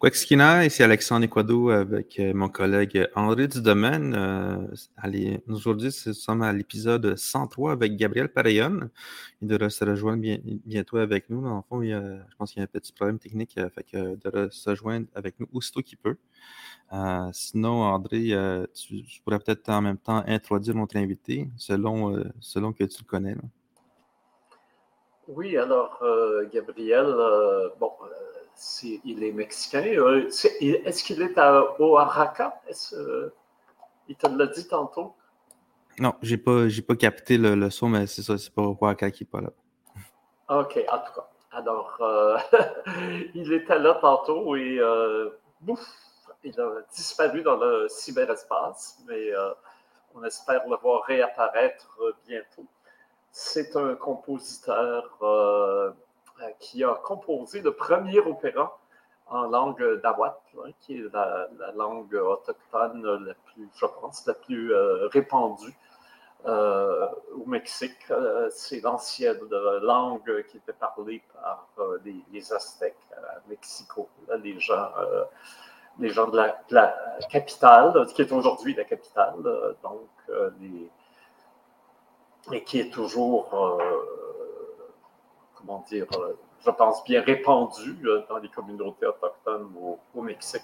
Quaxkina, ici Alexandre Equado avec euh, mon collègue André Dudomaine. Euh, aujourd'hui, nous sommes à l'épisode 103 avec Gabriel Pareillon. Il devrait se rejoindre bientôt avec nous. En fond, je pense qu'il y a un petit problème technique, euh, fait que de se rejoindre avec nous aussitôt qu'il peut. sinon, André, tu, pourrais peut-être en même temps introduire notre invité selon, selon que tu le connais. Oui, alors, Gabriel, bon il est mexicain. Euh, est-ce qu'il est à Oaxaca? Euh, il te l'a dit tantôt? Non, j'ai pas, pas capté le, son, mais c'est ça, c'est pas Oaxaca qui est pas là. OK, en tout cas. Alors, euh, il était là tantôt et il a disparu dans le cyberespace, mais on espère le voir réapparaître bientôt. C'est un compositeur euh, qui a composé le premier opéra en langue d'Awat, hein, qui est la, langue autochtone la plus, je pense, la plus euh, répandue euh, au Mexique. c'est l'ancienne langue qui était parlée par les, Aztèques à Mexico, les gens les gens de la, capitale, qui est aujourd'hui la capitale, donc, et qui est toujours comment dire, euh, je pense, bien répandu euh, dans les communautés autochtones au, Mexique.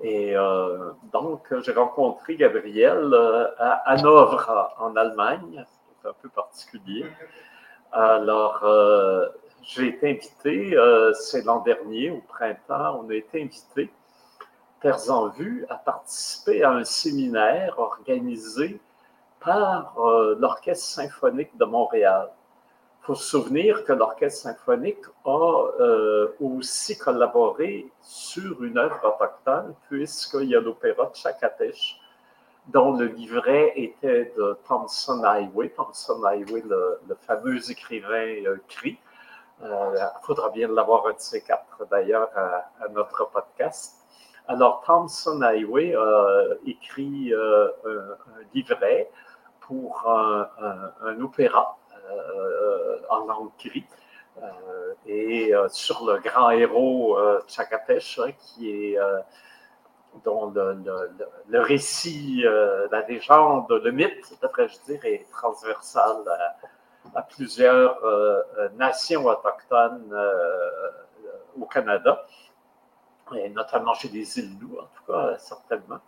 Et euh, donc, j'ai rencontré Gabriel à Hanovre, en Allemagne. C'est un peu particulier. Alors, j'ai été invité, c'est l'an dernier, au printemps, on a été invité, Terres en Vue, à participer à un séminaire organisé par l'Orchestre symphonique de Montréal se souvenir que l'Orchestre symphonique a euh, aussi collaboré sur une œuvre autochtone, puisqu'il y a l'opéra de Chakatesh, dont le livret était de Thompson Highway. Thompson Highway, le, fameux écrivain euh, cri. Il euh, faudra bien l'avoir un de ces quatre d'ailleurs à, notre podcast. Alors, Thompson Highway a écrit un, livret pour un opéra euh, en langue cri. Euh, et euh, sur le grand héros Chakatesh, hein, qui est dont le, récit, la légende, le mythe, devrais-je dire, est transversal à, plusieurs nations autochtones au Canada, et notamment chez les Loups, en tout cas, certainement.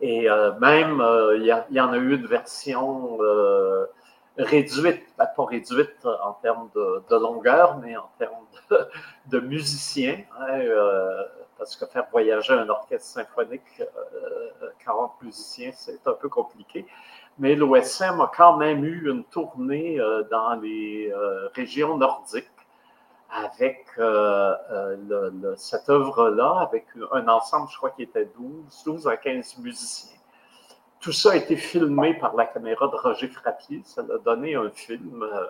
Et même, il y, en a eu une version réduite, ben, pas réduite en termes de, longueur, mais en termes de, musiciens, hein, euh, parce que faire voyager un orchestre symphonique, 40 euh, musiciens, c'est un peu compliqué. Mais l'OSM a quand même eu une tournée euh, dans les régions nordiques avec cette œuvre-là, avec un ensemble, je crois qu'il était 12, 12 à 15 musiciens. Tout ça a été filmé par la caméra de Roger Frappier. Ça a donné un film euh,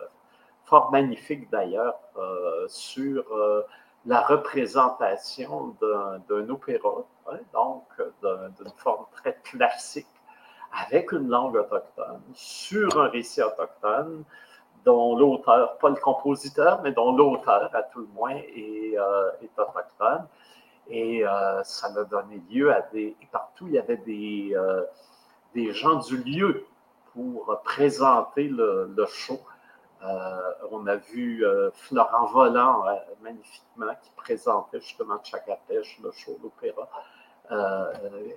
fort magnifique d'ailleurs euh, sur euh, la représentation d'un opéra, hein, donc d'une forme très classique, avec une langue autochtone, sur un récit autochtone, dont l'auteur, pas le compositeur, mais dont l'auteur, à tout le moins, est, est autochtone. Et ça a donné lieu à des. Et partout, il y avait des des gens du lieu pour présenter le, show. Euh, on a vu euh, Florent Volant euh, magnifiquement qui présentait justement Chakapèche, le show, l'opéra,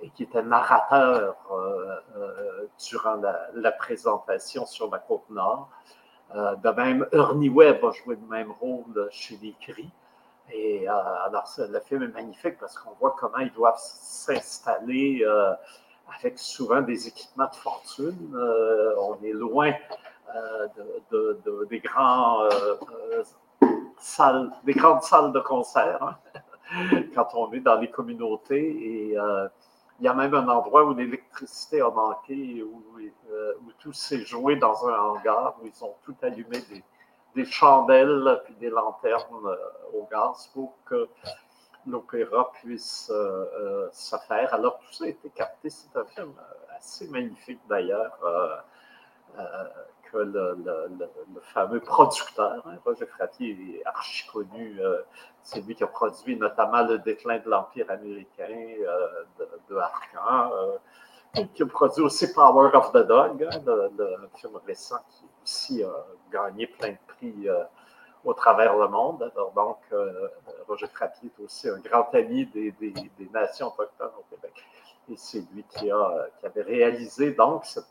et qui était narrateur durant la, présentation sur la côte nord. de même, Ernie Webb a joué le même rôle chez les Cris. Et alors, le film est magnifique parce qu'on voit comment ils doivent s'installer avec souvent des équipements de fortune. Euh, on est loin euh, des, grands, euh, salles, des grandes salles de concert hein, quand on est dans les communautés. Et il y a même un endroit où l'électricité a manqué, où, tout s'est joué dans un hangar, où ils ont tout allumé des, des chandelles puis des lanternes au gaz pour que l'opéra puisse euh, euh, se faire. Alors, tout ça a été capté. C'est un film euh, assez magnifique d'ailleurs, le, fameux producteur, hein, Roger Frappier est archi connu. c'est lui qui a produit notamment le déclin de l'Empire américain de, de Arcan, qui a produit aussi Power of the Dog, hein, le, film récent qui aussi a gagné plein de prix au travers le monde. Alors donc, Roger Frappier est aussi un grand ami des, nations autochtones au Québec. Et c'est lui qui, a, qui avait réalisé donc cette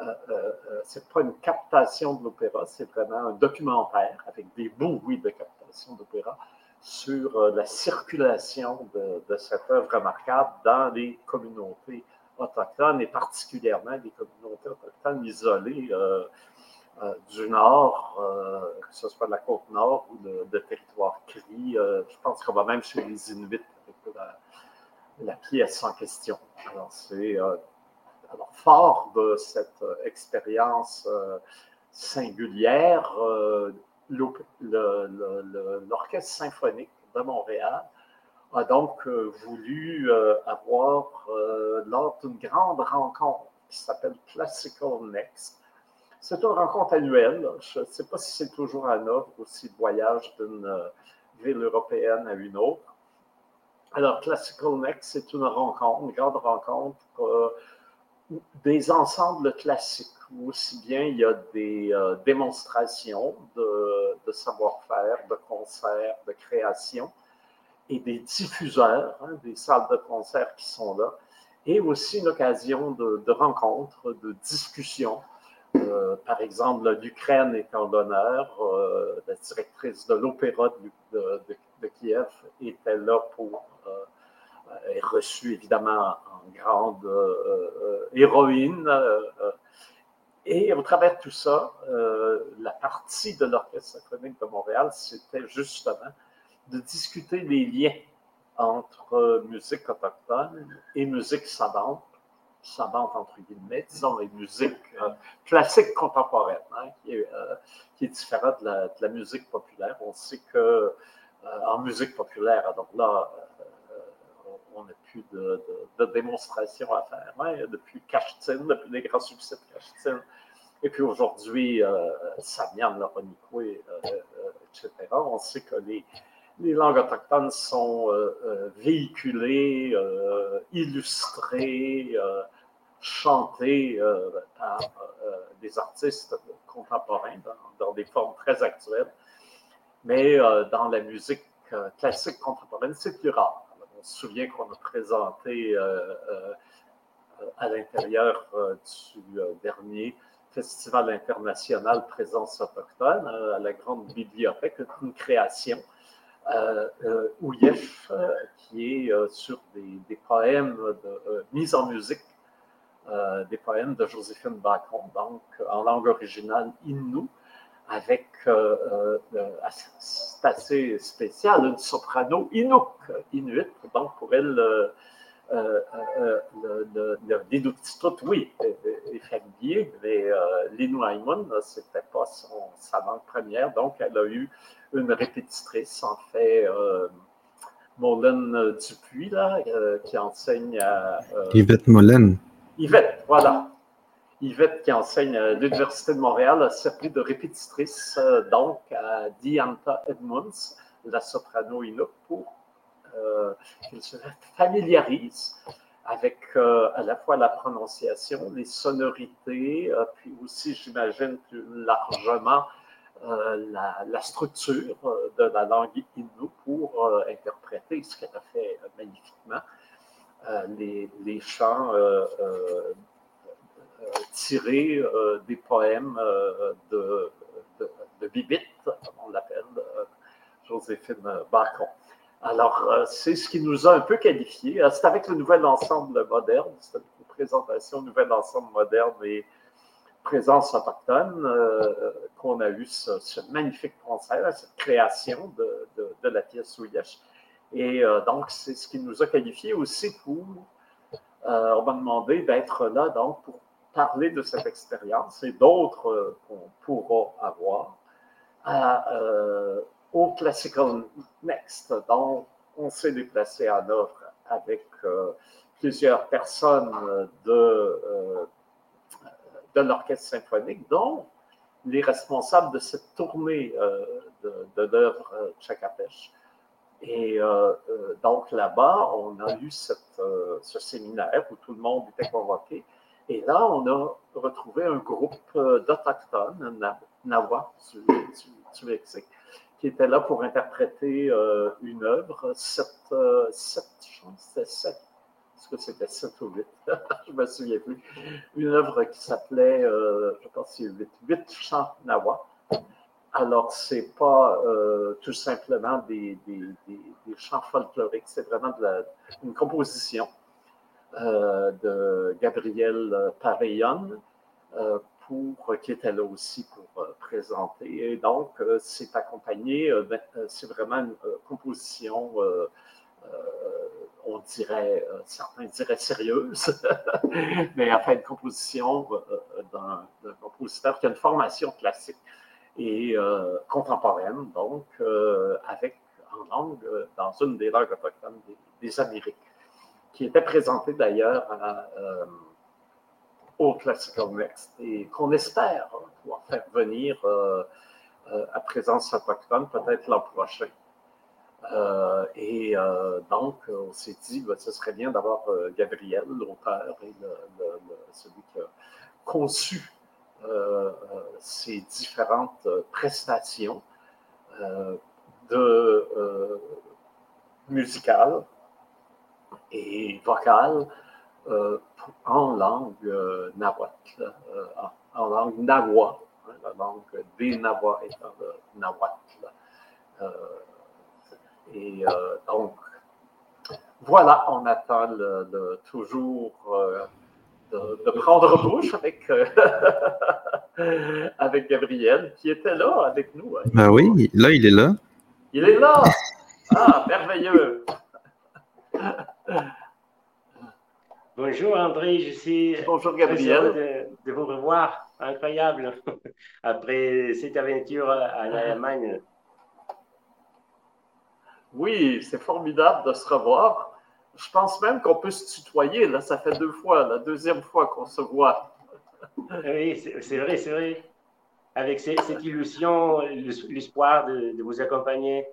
euh, euh, euh, pas une captation de l'opéra, c'est vraiment un documentaire avec des bouts, oui, de captation d'opéra sur la circulation de, cette œuvre remarquable dans les communautés autochtones et particulièrement les communautés autochtones isolées du Nord, que ce soit de la côte Nord ou de, territoire CRI. je pense qu'on va même chez les Inuits avec la, pièce en question. Alors, c'est alors, fort de cette euh, expérience euh, singulière, euh, l'Orchestre symphonique de Montréal a donc voulu avoir, lors d'une grande rencontre qui s'appelle Classical Next, c'est une rencontre annuelle. Je ne sais pas si c'est toujours à œuvre ou si le voyage d'une ville européenne à une autre. Alors, Classical Next, c'est une rencontre, une grande rencontre des ensembles classiques, aussi bien il y a des euh, démonstrations de, savoir-faire, de concerts, de création, et des diffuseurs, hein, des salles de concert qui sont là, et aussi une occasion de, rencontres, de discussions. Euh, par exemple, l'Ukraine est en l'honneur, euh, la directrice de l'opéra de, Kiev était là pour est reçue évidemment grande euh, euh, héroïne. Euh, et au travers de tout ça, la partie de l'Orchestre symphonique de Montréal, c'était justement de discuter des liens entre musique autochtone et musique savante, savante entre guillemets, disons les musiques classiques contemporaines, hein, qui, est, qui, est, différente de la, musique populaire. On sait que en musique populaire, alors là, on n'a plus de, démonstrations à faire. Hein. Depuis Kashtin, depuis les grands succès de Kashtin, et puis aujourd'hui, euh, Samian, Loronikwe, euh, euh, etc., on sait que les, langues autochtones sont euh, véhiculées, illustrées, chantées par des artistes contemporains dans, des formes très actuelles. Mais dans la musique classique contemporaine, c'est plus rare on se souvient qu'on a présenté euh, euh, à l'intérieur euh, du dernier Festival international Présence autochtone à la Grande Bibliothèque, une création. Ouyef, qui est sur des, poèmes de, mis en musique, des poèmes de Joséphine Bacon, donc en langue originale Innu, avec, euh, euh, c'est assez spécial, une soprano Inuk, Inuit, donc pour elle, euh, le, le, oui, est, familier, mais l'Inuaimun, ce n'était pas sa langue première, donc elle a eu une répétitrice, en fait, Molène Dupuis, là, qui enseigne à... Yvette Molène. Yvette, voilà. Yvette, qui enseigne à l'Université de Montréal, a servi de répétitrice euh, donc à Dianta Edmonds, la soprano Inuk, pour euh, qu'elle se familiarise avec euh, à la fois la prononciation, les sonorités, puis aussi, j'imagine, plus largement la, structure de la langue Inuk pour interpréter ce qu'elle a fait magnifiquement, les, chants euh, tiré euh, des poèmes euh, de, de, de Bibit, comme on l'appelle, Joséphine Bacon. Alors, c'est ce qui nous a un peu qualifié. C'est avec le nouvel ensemble moderne, c'est une présentation nouvel ensemble moderne et présence autochtone qu'on a eu ce, magnifique concert, cette création de, la pièce Ouyesh. Et donc, c'est ce qui nous a qualifié aussi pour, on m'a demandé d'être là donc pour parler de cette expérience et d'autres euh, qu'on pourra avoir euh, au Classical Next, dont on s'est déplacé à œuvre avec euh, plusieurs personnes de, de l'orchestre symphonique, dont les responsables de cette tournée de, de l'œuvre. Et donc là-bas, on a eu cette, ce séminaire où tout le monde était convoqué. Et là, on a retrouvé un groupe d'Autochtones, Nawa, du, Mexique, qui était là pour interpréter une œuvre, sept, sept, c'était sept est-ce que c'était 7 ou 8? je ne me souviens plus. Une œuvre qui s'appelait, euh, je pense que c'est 8, 8 chants Nawa. Alors, ce n'est pas euh, tout simplement des, des, chants folkloriques, c'est vraiment une composition euh, de Gabriel Pareillon, qui était là aussi pour présenter. Et donc, c'est accompagné, ben, c'est vraiment une composition on dirait, euh, certains diraient sérieuse, mais enfin une composition euh, euh, d'un compositeur qui a une formation classique et contemporaine, donc avec en langue, dans une des langues autochtones des, Amériques, qui était présentée d'ailleurs au Classical Next et qu'on espère pouvoir faire venir à présence autochtone peut-être l'an prochain. Euh, et euh, donc, on s'est dit, ben, ce serait bien d'avoir euh, Gabriel, l'auteur et celui qui a conçu ces différentes prestations de, musicales et vocales en langue nahuatl, en, langue nahua, hein, la langue des Nahuas étant le nahuatl. Et euh, donc, voilà, on attend toujours euh, de, prendre bouche avec, euh, avec Gabriel, qui était là avec nous. Hein. Ben oui, là, il est là. Il est là! Ah, merveilleux! Bonjour André, je suis Bonjour, Gabriel. de, vous revoir. Incroyable. Après cette aventure à l'Allemagne. Oui, c'est formidable de se revoir. Je pense même qu'on peut se tutoyer. Là, ça fait deux fois, la deuxième fois qu'on se voit. Oui, c'est vrai, c'est vrai. Avec cette illusion, l'espoir de, vous accompagner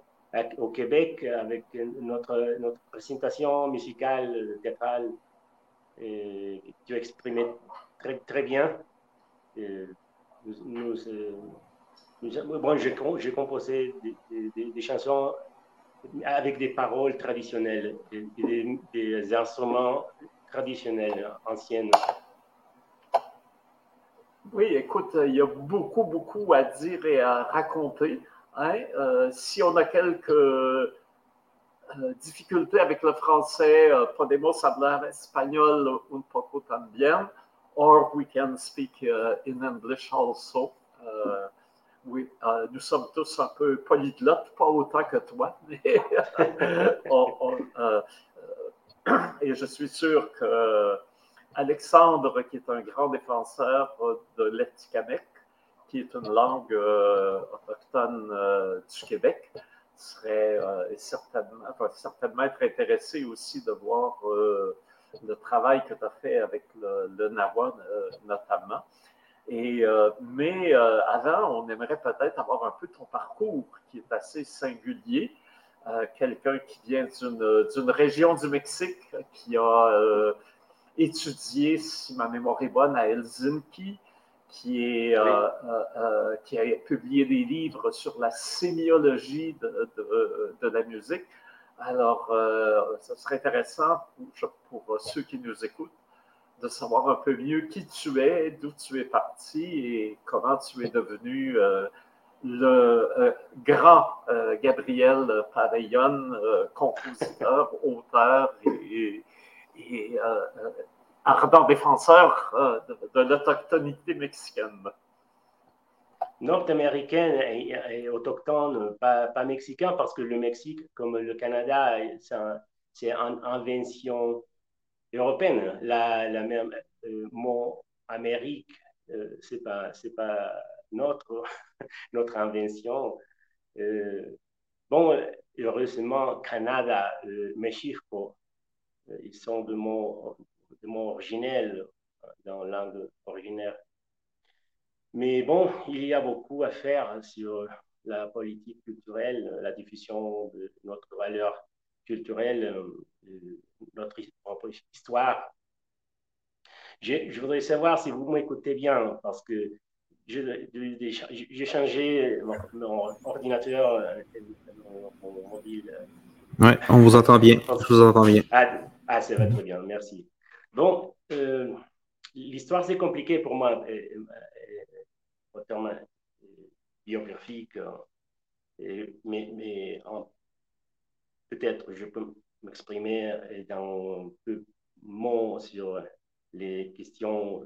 au Québec avec notre, notre présentation musicale, théâtrale, et, tu exprimé très, très bien. nous, bon, j'ai composé des chansons avec des paroles traditionnelles, des, des, instruments traditionnels, anciens. Oui, écoute, il y a beaucoup, beaucoup à dire et à raconter. Hein. Euh, si on a quelques euh, difficultés avec le français, euh, podemos hablar espagnol un poco también, or we can speak uh, in English also. Oui, euh, nous sommes tous un peu polyglottes, pas autant que toi, mais euh, euh, et je suis sûr que Alexandre, qui est un grand défenseur de l'Etikamek, qui est une langue autochtone du Québec, serait certainement, certainement être intéressé aussi de voir le travail que tu as fait avec le, le Nawa notamment. Euh, mais euh, avant, on aimerait peut-être avoir un peu ton parcours qui est assez singulier. Euh, quelqu'un qui vient d'une région du Mexique, qui a étudié, si ma mémoire est bonne, à Helsinki, qui, est, qui a publié des livres sur la sémiologie de, de, la musique. Alors, ce serait intéressant pour, pour ceux qui nous écoutent de savoir un peu mieux qui tu es, d'où tu es parti et comment tu es devenu euh, le euh, grand euh, Gabriel Pareillon, compositeur, auteur et, ardent défenseur de, l'autochtonité mexicaine. Nord-américaine et, autochtone, pas, mexicain, parce que le Mexique, comme le Canada, c'est une invention européenne. La même, euh, mot Amérique, euh, c'est pas c'est pas notre notre invention. Euh, bon, heureusement, Canada, Mexico, ils sont de mots de mots originels dans la langue originaire Mais bon, il y a beaucoup à faire sur la politique culturelle, la diffusion de notre valeur culturelle, notre propre histoire. Je, je voudrais savoir si vous m'écoutez bien, parce que j'ai changé mon, ordinateur, euh, mon, mobile. Oui, on vous entend bien. Je vous entends bien. Ah, ah ça va très bien, merci. Bon, euh, l'histoire c'est compliqué pour moi, en termes biographiques, mais, peut-être je peux m'exprimer dans un peu mots sur les questions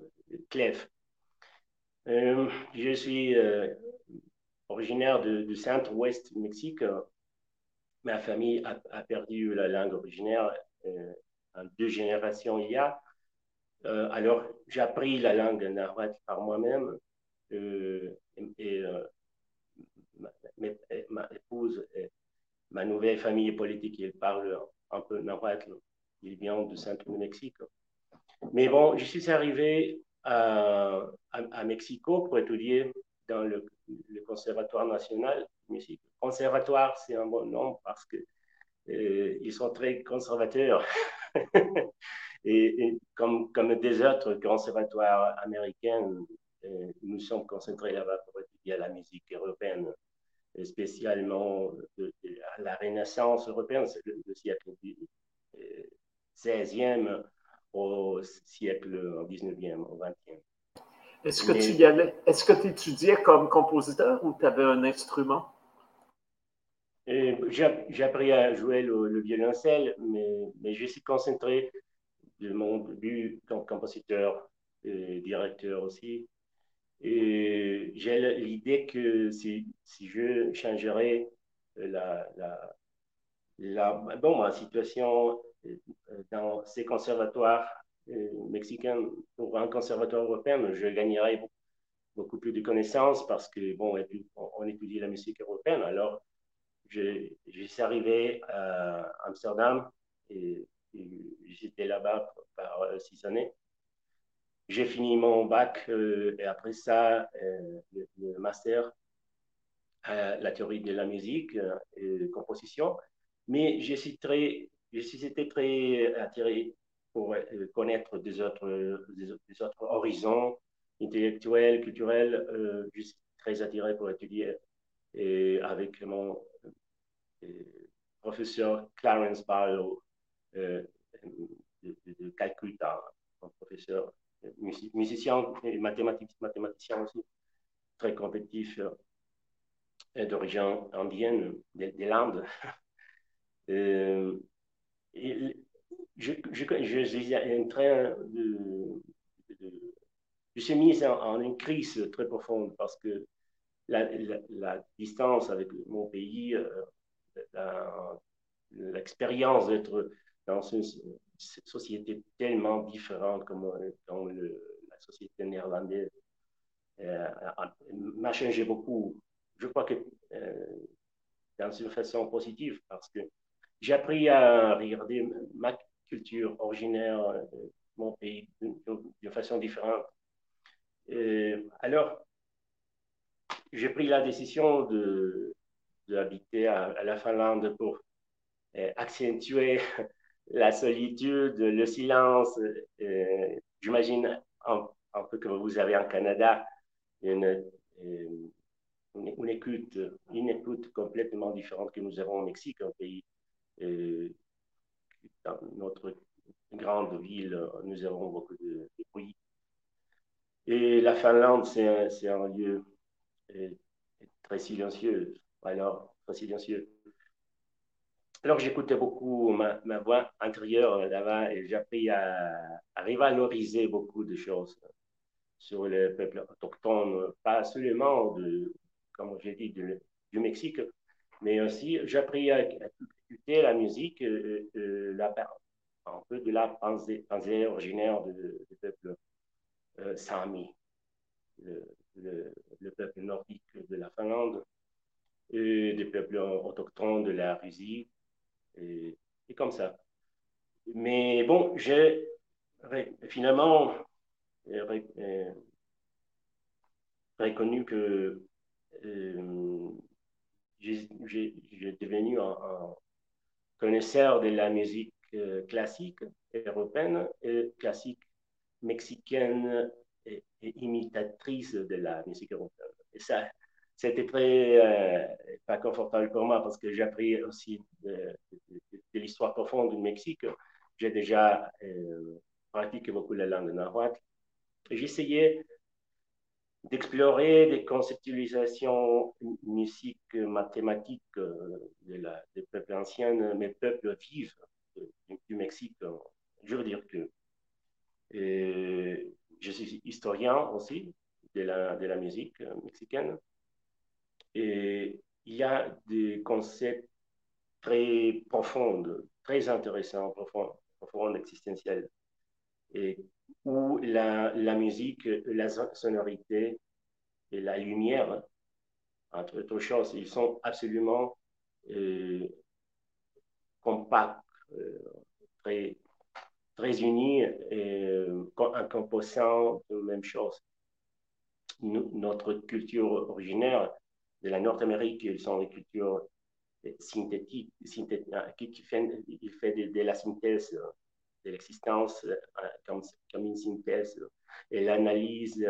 euh, je suis euh, originaire du centre-ouest Mexique. Ma famille a, perdu la langue originaire euh, deux générations il y a. alors, j'ai appris la langue nahuatl par moi-même. et ma, épouse, ma nouvelle famille politique, elle parle un peu nahuatl. Il vient du centre du Mexique. Mais bon, je suis arrivé à, à, Mexico pour étudier dans le, Conservatoire national de musique. Conservatoire, c'est un bon nom parce que euh, ils sont très conservateurs. et, comme, comme des autres conservatoires américains, euh, nous sommes concentrés là-bas pour étudier la musique européenne, spécialement de, la Renaissance européenne, c'est le, siècle du 16e euh, au siècle, au 19e, au 20e. Est-ce que tu y allais, est-ce que tu étudiais comme compositeur ou tu avais un instrument? J'ai appris à jouer le, violoncelle, mais, mais, je suis concentré de mon début comme compositeur et directeur aussi. J'ai l'idée que si, si, je changerais la, la, la, bon, ma situation euh, dans ces conservatoires euh, mexicains pour un conservatoire européen, je gagnerais beaucoup, plus de connaissances parce que, bon, on, étudie la musique européenne. Alors, je, suis arrivé à Amsterdam et, j'étais là-bas par euh, six années. J'ai fini mon bac et après ça, le, master la théorie de la musique et composition. Mais je suis très je suis très attiré pour euh, connaître des autres, des, autres horizons intellectuels, culturels. Euh, je suis très attiré pour étudier et avec mon euh, professeur Clarence Barlow de, Calcutta, un professeur musicien et mathématicien aussi, très compétitif d'origine indienne, des, des Landes. je, suis en train de, je suis mis en, une crise très profonde parce que la, distance avec mon pays, euh, l'expérience d'être dans une société tellement différente comme euh, dans le, la société néerlandaise euh, m'a changé beaucoup. Je crois que dans une façon positive parce que j'ai appris à regarder ma culture originaire, euh, mon pays, de, façon différente. alors, j'ai pris la décision de, d'habiter à, la Finlande pour euh, accentuer la solitude, le silence. Euh, j'imagine un, peu comme vous avez en Canada, une, une, une, écoute, une écoute complètement différente que nous avons au Mexique, un pays dans notre grande ville, nous avons beaucoup de, bruit. Et la Finlande, c'est un, lieu euh, très silencieux. Alors, très silencieux. Alors, j'écoutais beaucoup ma, voix intérieure là-bas et j'ai appris à, à, beaucoup de choses sur le peuple autochtone, pas seulement, de, comme j'ai dit, du Mexique, mais aussi j'ai appris à, écouter la musique, euh, euh, un peu de la pensée, pensée originaire du peuple euh, Sami, le, peuple nordique de la Finlande, et des peuples autochtones de la Russie, et, comme ça. Mais bon, j'ai finalement reconnu que euh, j'ai devenu un, connaisseur de la musique euh, classique européenne et classique mexicaine et, imitatrice de la musique européenne. Et ça, c'était très euh, pas confortable pour moi parce que j'ai appris aussi de, l'histoire profonde du Mexique. J'ai déjà euh, pratiqué beaucoup la langue nahuatl. J'essayais d'explorer des conceptualisations musique mathématiques euh, des peuples anciens, mais peuples vifs du, Mexique. Je veux dire que je suis historien aussi de la musique mexicaine. Et il y a des concepts très profonds, très intéressants, profonds, profonds existentiels, et où la, musique, la sonorité et la lumière, entre autres choses, ils sont absolument euh, compacts, euh, très, très unis et euh, en composant la même chose. notre culture originaire de la Nord-Amérique, ils sont des cultures synthétiques, qui, fait, il fait de, la synthèse de l'existence euh, comme, comme, une synthèse. Et l'analyse,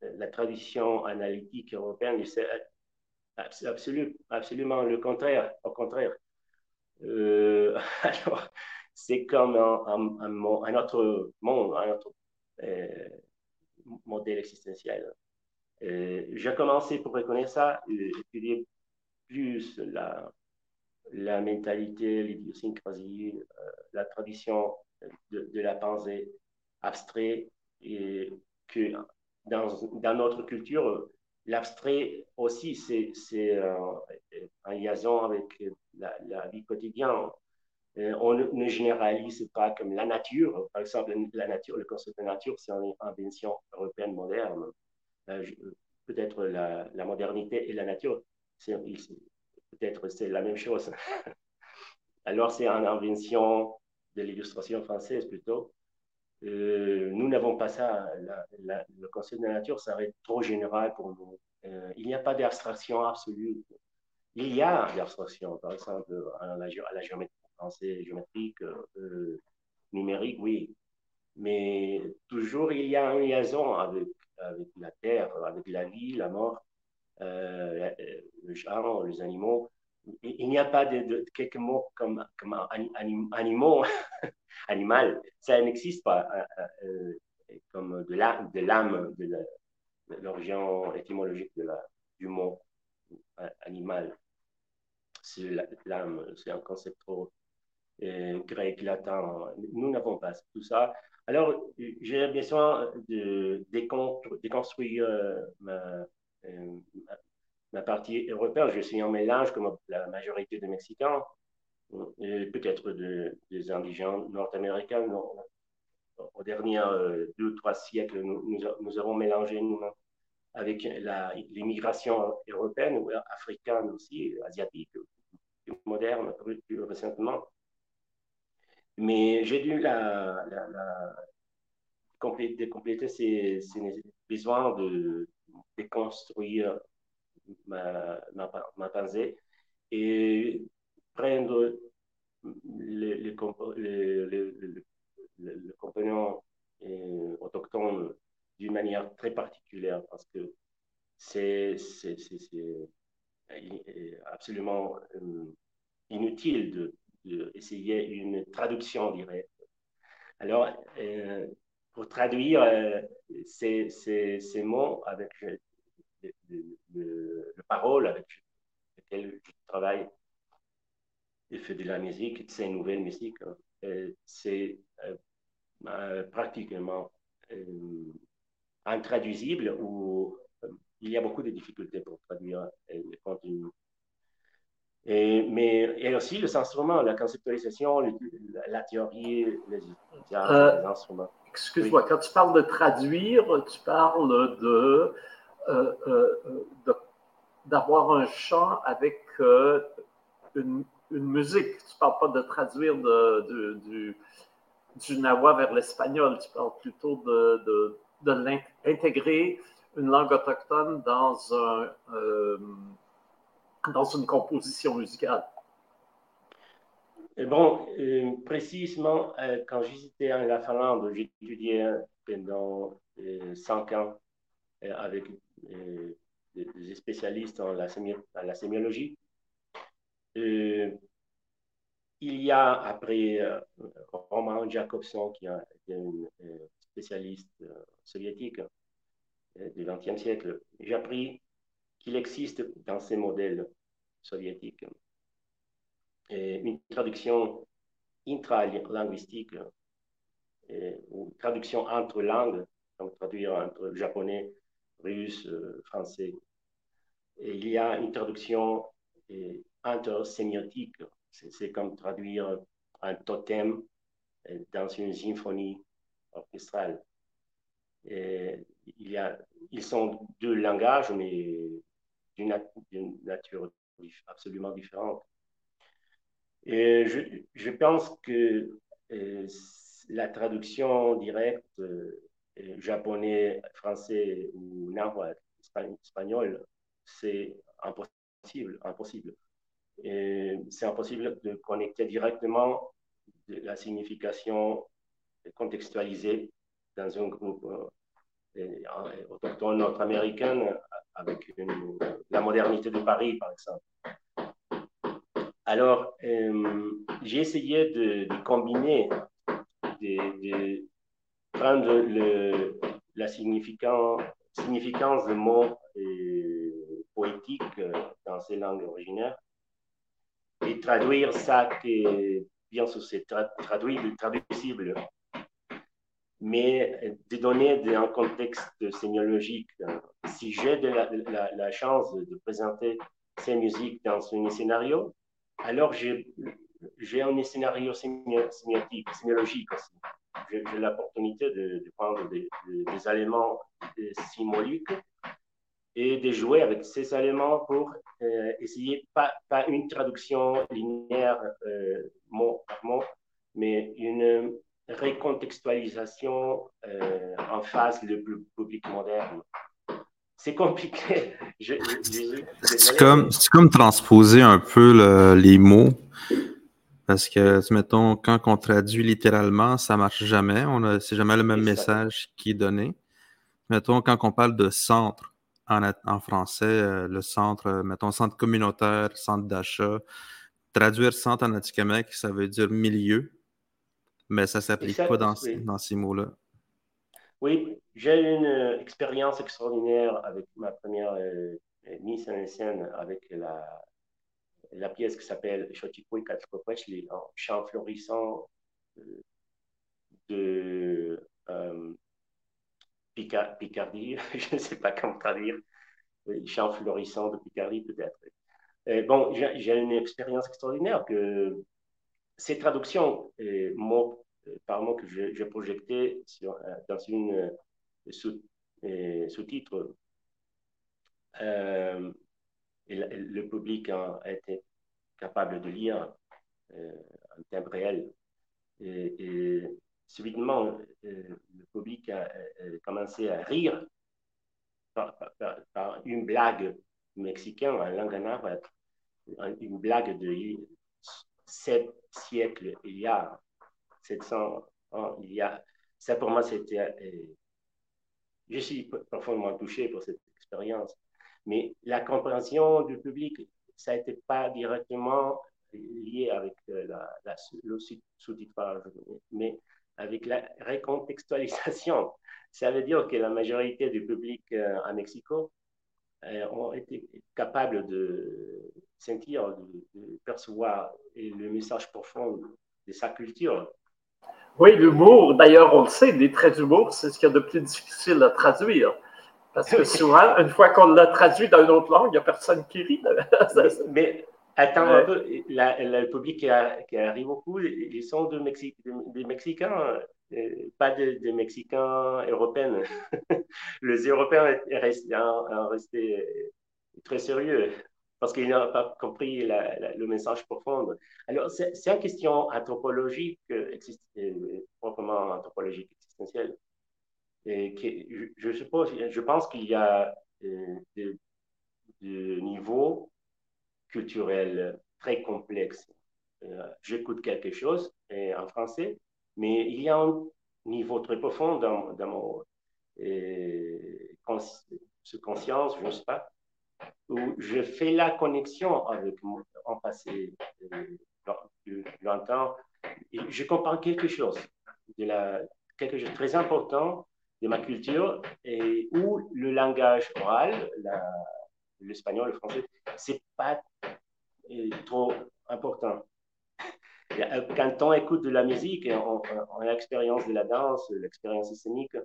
la tradition analytique européenne, c'est absolument, absolument le contraire. Au contraire. Euh, alors, c'est comme un, un, autre monde, un autre euh, modèle existentiel. Euh, j'ai commencé pour reconnaître ça, étudier plus la, la mentalité, l'idiosyncrasie, euh, la tradition de, la pensée abstraite et que dans, notre culture, l'abstrait aussi, c'est un liaison avec la, vie quotidienne. Euh, on ne généralise pas comme la nature. Par exemple, la nature, le concept de nature, c'est une invention européenne moderne. Euh, peut-être la, modernité et la nature, peut-être c'est la même chose. Alors c'est une invention de l'illustration française plutôt. Euh, nous n'avons pas ça. le concept de la nature, ça être trop général pour nous. Euh, il n'y a pas d'abstraction absolue. Il y a d'abstraction, par exemple, à la, à la géométrie française, géométrique, numérique, oui. Mais toujours, il y a une liaison avec avec la terre, avec la vie, la mort, euh, le genre, les animaux. Il n'y a pas de, quelques mots comme, comme animaux, animal. Ça n'existe pas euh, euh, comme de l'âme, de l'origine étymologique de la, du mot animal. C'est l'âme, c'est un concept grec, latin. Nous n'avons pas tout ça. Alors, j'ai besoin de déconstruire euh, ma, euh, ma, partie européenne. Je suis en mélange, comme la majorité des Mexicains, peut-être des indigènes nord-américains. Au dernier euh, deux ou trois siècles, nous, avons mélangé avec l'immigration européenne, africaine aussi, asiatique, moderne, plus récemment. Mais j'ai dû la, compléter, compléter ces, besoins de déconstruire ma, pensée et prendre le, compagnon euh, autochtone d'une manière très particulière parce que c'est absolument euh, inutile de essayer une traduction directe. Alors, euh, pour traduire euh, ces, ces, mots avec le, parole avec lequel je travaille et fais de la musique, ces nouvelles musiques, euh, c'est pratiquement intraduisible ou il y a beaucoup de difficultés pour traduire le contenu et, mais il y a aussi les instruments, la conceptualisation, la, théorie, les, euh, instruments. Excuse-moi, quand tu parles de traduire, tu parles de, euh, euh, d'avoir un chant avec une, une, musique. Tu ne parles pas de traduire de, du, du nawa vers l'espagnol, tu parles plutôt de, l'intégrer une langue autochtone dans, un, dans une composition musicale? Bon, précisément, quand j'étais en la Finlande, j'étudiais pendant cinq ans avec des spécialistes en la, la sémiologie. Euh, il y a après euh, Roman Jacobson, qui est un, spécialiste euh, soviétique du XXe siècle, j'ai appris qu'il existe dans ces modèles soviétiques une traduction intralinguistique ou traduction entre langues, donc traduire entre japonais, russe, français. Et il y a une traduction intersémiotique. C'est comme traduire un totem dans une symphonie orchestrale. il y a, ils sont deux langages, mais d'une nature absolument différente. Et je, je pense que euh, la traduction directe euh, japonais, français ou nahuatl, espagnol, c'est impossible. impossible c'est impossible de connecter directement la signification contextualisée dans un groupe euh, autochtone nord-américain avec la modernité de Paris, par exemple. Alors, euh, j'ai essayé de, combiner, de, prendre le, la significance, significance de mots euh, poétiques dans ces langues originaires et traduire ça que, bien sûr, c'est traduisible, traduisible, mais de donner un contexte sémiologique. Si j'ai la, chance de présenter ces musiques dans un scénario, alors j'ai un scénario sémiotique, sémiologique aussi. J'ai l'opportunité de, prendre des, éléments symboliques et de jouer avec ces éléments pour euh, essayer, pas, pas, une traduction linéaire euh, mot par mot, mais une récontextualisation euh, en face du public moderne. C'est compliqué. c'est comme, comme, transposer un peu les mots. Parce que, mettons, quand on traduit littéralement, ça marche jamais. On c'est jamais le même message qui est donné. Mettons, quand on parle de centre, en, français, euh, le centre, euh, mettons, centre communautaire, centre d'achat. Traduire centre en Atikamekw, ça veut dire milieu, mais ça ne s'applique pas dans, dans ces mots-là. Oui, j'ai eu une euh, expérience extraordinaire avec ma première mise en scène avec la, la pièce qui s'appelle Chotikui Katkopechli, en chant florissant de Picardie, je ne sais pas comment traduire, champ florissant de Picardie peut-être. Euh, bon, j'ai une expérience extraordinaire que ces traductions, euh, mot par mot que j'ai projeté euh, dans une sous-titre, le, public a été capable de lire en temps réel. et subitement, euh, le public a, commencé à rire par, une blague mexicaine en langue nahuatl, une blague de sept siècles il y a, 700 ans il y a. Ça, pour moi, c'était. Je suis profondément touché pour cette expérience. Mais la compréhension du public, ça n'était pas directement lié avec euh, la, le sous-titrage, mais avec la recontextualisation. Ça veut dire que la majorité du public euh, à Mexico ont été capables de sentir, de, percevoir le message profond de sa culture. Oui, l'humour, d'ailleurs, on le sait, des traits d'humour, c'est ce qu'il y a de plus difficile à traduire. Parce que souvent, une fois qu'on l'a traduit dans une autre langue, il n'y a personne qui rit. mais Attends un peu, le public qui, arrive beaucoup, ils sont de des Mexicains, euh, pas des Mexicains européens. les Européens ont resté très sérieux parce qu'ils n'ont pas compris le message profond. Alors, c'est une question anthropologique, euh, proprement anthropologique existentielle. et je, suppose, je pense qu'il y a des, niveaux culturels très complexes. J'écoute quelque chose en français, mais il y a un niveau très profond dans, dans mon conscience, je ne sais pas, où je fais la connexion avec mon passé euh, longtemps. Et je comprends quelque chose, de la, quelque chose de très important de ma culture et où le langage oral, l'espagnol, le français, c'est pas euh, trop important. Quand on écoute de la musique, on, a l'expérience de la danse, l'expérience scénique,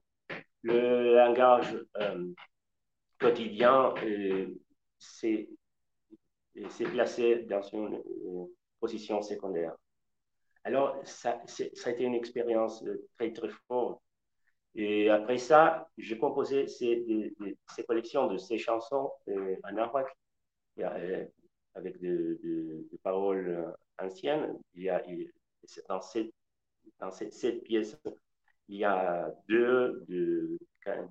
le langage euh, quotidien, euh, placé dans une euh, position secondaire. Alors, ça, a été une expérience très, très forte. Et après ça, j'ai composé ces, collections de ces chansons en arabe, avec des paroles anciennes. Il y a, dans, cette, dans cette, cette pièce, il y a deux du,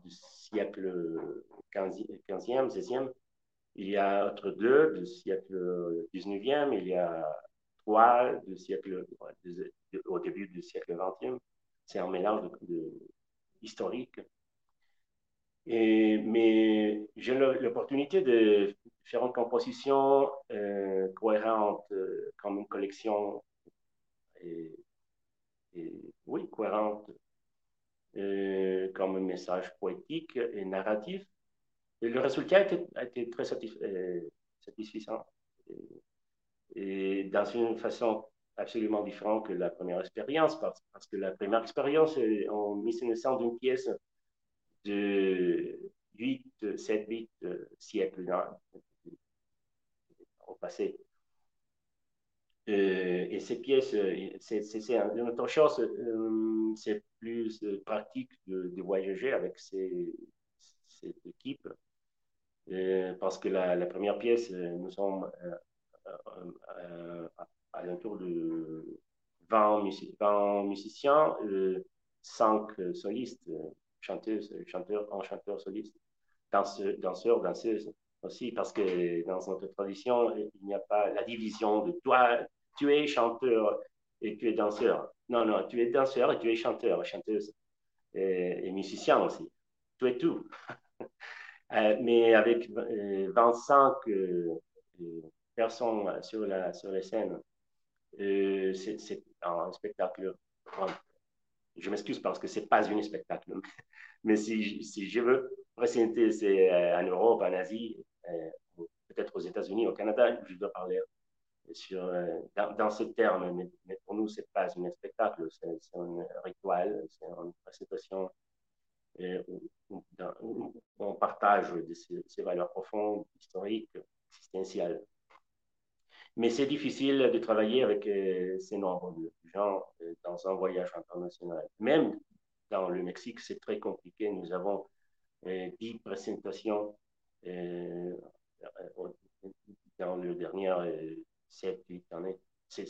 siècle 15e, 16e. Il y a autre deux du siècle 19e. Il y a trois du siècle, au début du siècle 20e. C'est un mélange de, historique. Et, mais j'ai l'opportunité de faire une composition euh, cohérente euh, comme une collection, et, oui, cohérente euh, comme un message poétique et narratif. Le résultat a été, très euh, satisfaisant. Et, dans une façon absolument différente que la première expérience, parce, que la première expérience, on mise en d'une pièce de 8, 7, 8 siècles Euh, et ces pièces, euh, c'est une autre chose, euh, c'est plus pratique de, voyager avec ces, cette équipe. parce que la, première pièce, nous sommes à, l'entour de 20, musiciens, 5 solistes, chanteuses, chanteurs, enchanteurs solistes, danseurs, danseurs, danseuses aussi, parce que dans notre tradition, il n'y a pas la division de toi, tu es chanteur et tu es danseur. Non, non, tu es danseur et tu es chanteur, chanteuse et, musicien aussi. Tu es tout. Euh, mais avec 25 euh, euh, personnes sur la, sur c'est un spectacle. je m'excuse parce que ce n'est pas un spectacle. Mais si, si je veux présenter, c'est en Europe, en Asie, peut-être aux États-Unis, au Canada, je dois parler sur, euh, dans, dans, ce terme, mais, pour nous, ce n'est pas un spectacle, c'est un rituel, c'est une présentation euh, où, on partage ces, valeurs profondes, historiques, existentielles. Mais c'est difficile de travailler avec euh, ces nombres de gens dans un voyage international. Même dans le Mexique, c'est très compliqué. Nous avons dix présentations dans le dernier 7, 8 années. C'est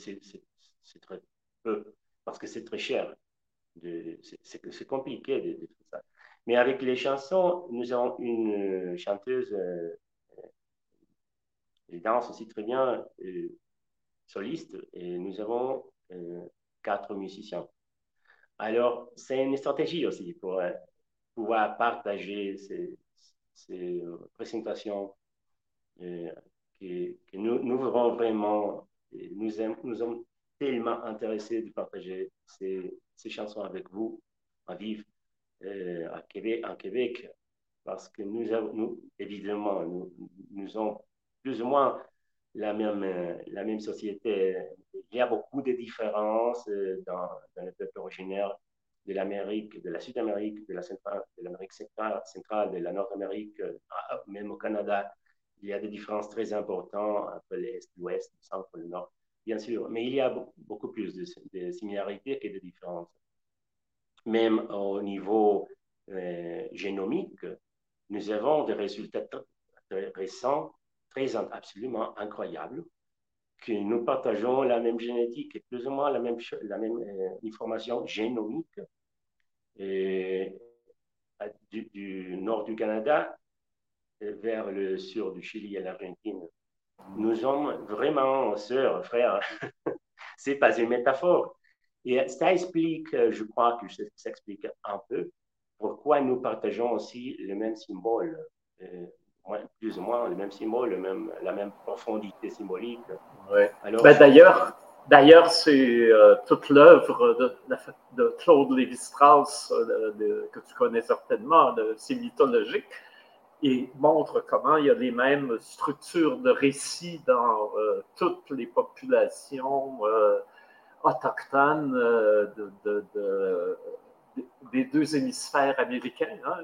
très peu, parce que c'est très cher. C'est compliqué de, faire ça. Mais avec les chansons, nous avons une chanteuse, euh, danse aussi très bien, euh, soliste, et nous avons euh, quatre musiciens. Alors, c'est une stratégie aussi pour euh, pouvoir partager ces, ces présentations que, nous, nous vraiment, nous, nous sommes tellement intéressés de partager ces, ces chansons avec vous à vivre euh, à Québec, en Québec, parce que nous, avons, nous évidemment, nous, nous avons plus ou moins la même, la même société. Il y a beaucoup de différences euh, dans, dans le peuple originaire de l'Amérique, de la Sud-Amérique, de l'Amérique centrale, centrale, de la Nord-Amérique, même au Canada. Il y a des différences très importantes entre l'Est, l'Ouest, le Centre, le Nord, bien sûr, mais il y a beaucoup plus de, similarités que de différences. Même au niveau euh, génomique, nous avons des résultats très récents, très absolument incroyables, que nous partageons la même génétique et plus ou moins la même, euh, information génomique. Et du, nord du Canada vers le sud du Chili et l'Argentine. Nous sommes vraiment sœurs, frères. C'est pas une métaphore. Et ça explique, je crois que ça s'explique un peu pourquoi nous partageons aussi le même symbole, euh, plus ou moins le même symbole, le même, la même profondité symbolique. Ouais. Ben, d'ailleurs, D'ailleurs, c'est euh, toute l'œuvre de, de, Claude Lévi-Strauss, euh, que tu connais certainement, c'est mythologique, et montre comment il y a les mêmes structures de récits dans euh, toutes les populations autochtones de, des deux hémisphères américains. Hein.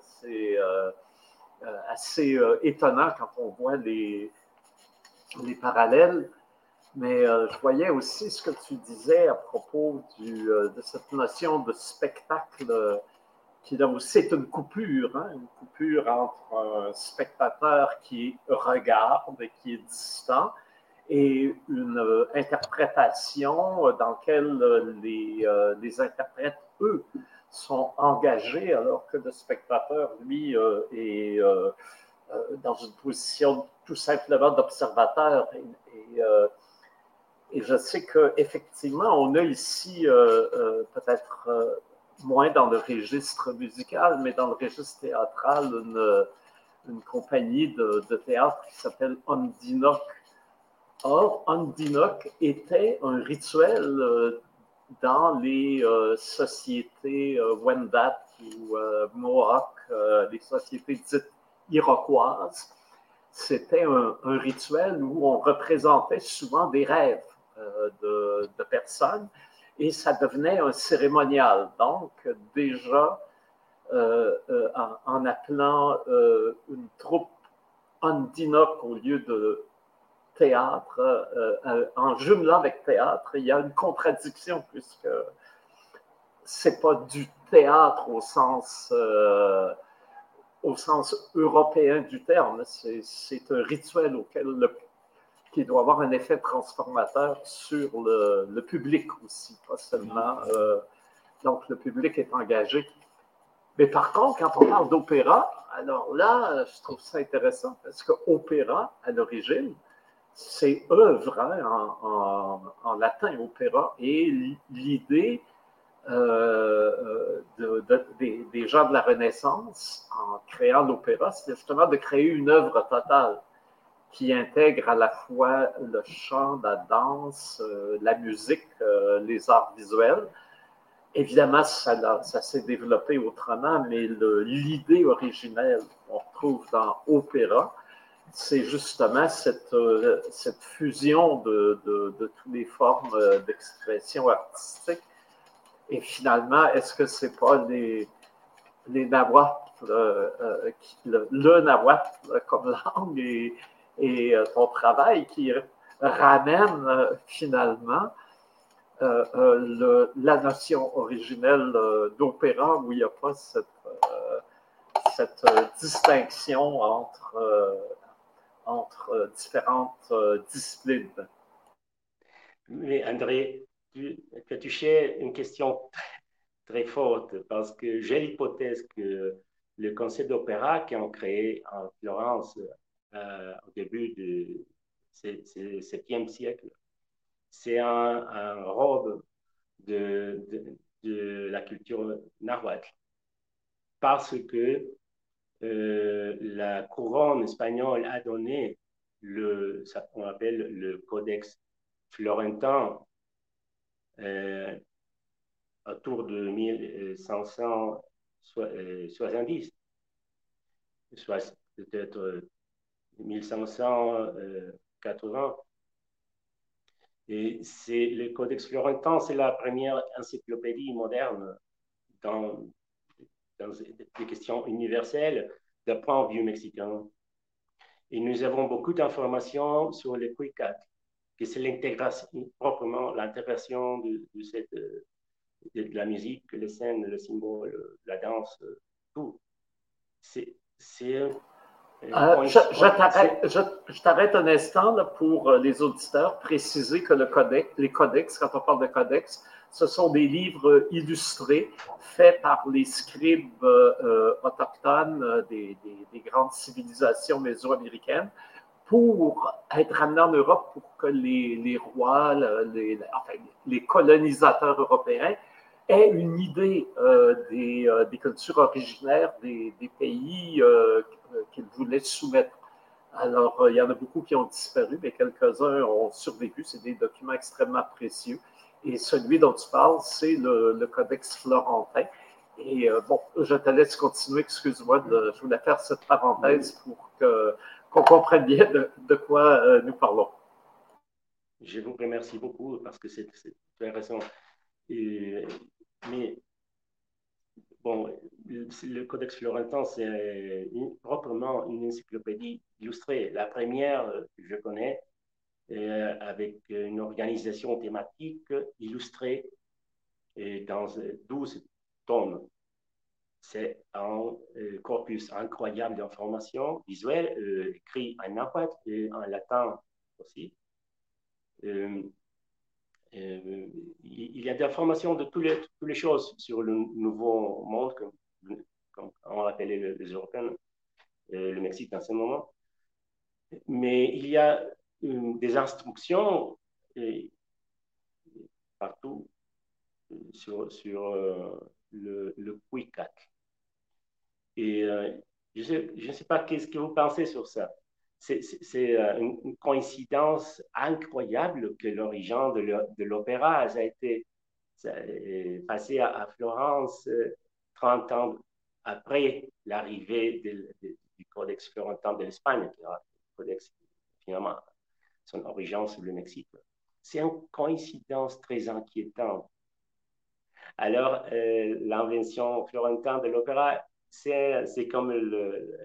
c'est assez étonnant quand on voit les, les parallèles. Mais euh, je voyais aussi ce que tu disais à propos euh, de cette notion de spectacle euh, qui là aussi est une coupure, hein, une coupure entre un spectateur qui regarde et qui est distant et une interprétation dans laquelle les, les interprètes, eux, sont engagés alors que le spectateur, lui, est dans une position tout simplement d'observateur et, je sais qu'effectivement, on a ici, euh, euh, peut-être euh, moins dans le registre musical, mais dans le registre théâtral, une, compagnie de, théâtre qui s'appelle Ondinok. Or, Ondinok était un rituel dans les sociétés Wendat ou Mohawk, les sociétés dites iroquoises. C'était un, rituel où on représentait souvent des rêves. Euh, de, personnes et ça devenait un cérémonial. Donc, déjà, euh, euh, en, appelant une troupe andinoc au lieu de théâtre, en jumelant avec théâtre, il y a une contradiction puisque c'est pas du théâtre au sens, au sens européen du terme, c'est un rituel auquel qui doit avoir un effet transformateur sur le, public aussi, pas seulement. Euh, donc, le public est engagé. Mais par contre, quand on parle d'opéra, alors là, je trouve ça intéressant parce que opéra, à l'origine, c'est œuvre hein, en, latin, opéra, et l'idée euh, des, gens de la Renaissance en créant l'opéra, c'est justement de créer une œuvre totale qui intègre à la fois le chant, la danse, euh, la musique, euh, les arts visuels. Évidemment, ça, ça s'est développé autrement, mais l'idée originelle qu'on trouve dans opéra, c'est justement cette, euh, cette fusion de, de, toutes les formes d'expression artistique. Et finalement, est-ce que c'est pas les, les nahuatl, le, le nahuatl comme langue et, euh, ton travail qui ramène euh, finalement euh, la notion originelle d'opéra où il n'y a pas cette distinction entre, entre différentes disciplines. Mais André, tu as touché une question très forte parce que j'ai l'hypothèse que le concept d'opéra qui ont créé en Florence euh, au début du 7e siècle. C'est un, robe de, de, la culture nahuatl parce que euh, la couronne espagnole a donné le, qu'on appelle le codex florentin euh, autour de 1570, soit peut-être 1580. Et c'est le Codex Florentin, c'est la première encyclopédie moderne dans, des questions universelles d'un point de vue mexicain. Et nous avons beaucoup d'informations sur le Cuicat, que c'est l'intégration, proprement l'intégration de, cette, de, la musique, les scènes, le symbole, la danse, tout. C'est Euh, je, t'arrête un instant pour euh, les auditeurs, préciser que le codex, les codex, quand on parle de codex, ce sont des livres illustrés faits par les scribes euh, autochtones des, grandes civilisations mésoaméricaines pour être ramenés en Europe pour que les, rois, les, enfin, les colonisateurs européens aient une idée des, cultures originaires des, pays euh, qu'ils voulaient soumettre. Alors, euh, il y en a beaucoup qui ont disparu, mais quelques-uns ont survécu. C'est des documents extrêmement précieux. Et celui dont tu parles, c'est le, Codex Florentin. Et euh, bon, je te laisse continuer, excuse-moi, je voulais faire cette parenthèse pour qu'on comprenne bien de, quoi nous parlons. Je vous remercie beaucoup parce que c'est intéressant. Et, mais Bon, le Codex Florentin, c'est proprement une encyclopédie illustrée. La première que je connais, euh, avec une organisation thématique illustrée et dans 12 tomes. C'est un euh, corpus incroyable d'informations visuelles, euh, écrit en en latin aussi. Euh, il y a des informations de toutes les, choses sur le nouveau monde, comme, on l'appelait les, Européens, euh, le Mexique dans ce moment. Mais il y a euh, des instructions partout sur, sur le, le Et je ne sais pas qu'est-ce que vous pensez sur ça. C'est euh, une coïncidence incroyable que l'origine de l'opéra a été passé à, Florence 30 euh, ans après l'arrivée du Codex florentin de l'Espagne, qui codex finalement son origine sur le Mexique. C'est une coïncidence très inquiétante. Alors, euh, l'invention florentine de l'opéra c'est comme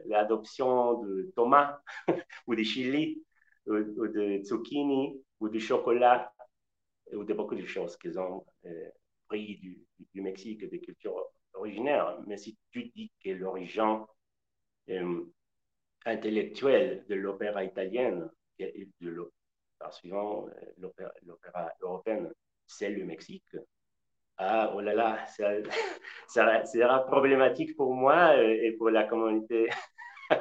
l'adoption de tomates ou de chili ou, de zucchini ou de chocolat ou de beaucoup de choses qu'ils ont euh, pris du, Mexique, des cultures originaires. Mais si tu dis que l'origine euh, intellectuelle de l'opéra italienne, de suivant euh, l'opéra européenne, c'est le Mexique, ah, oh là là, ça, ça, sera problématique pour moi euh, et pour la communauté.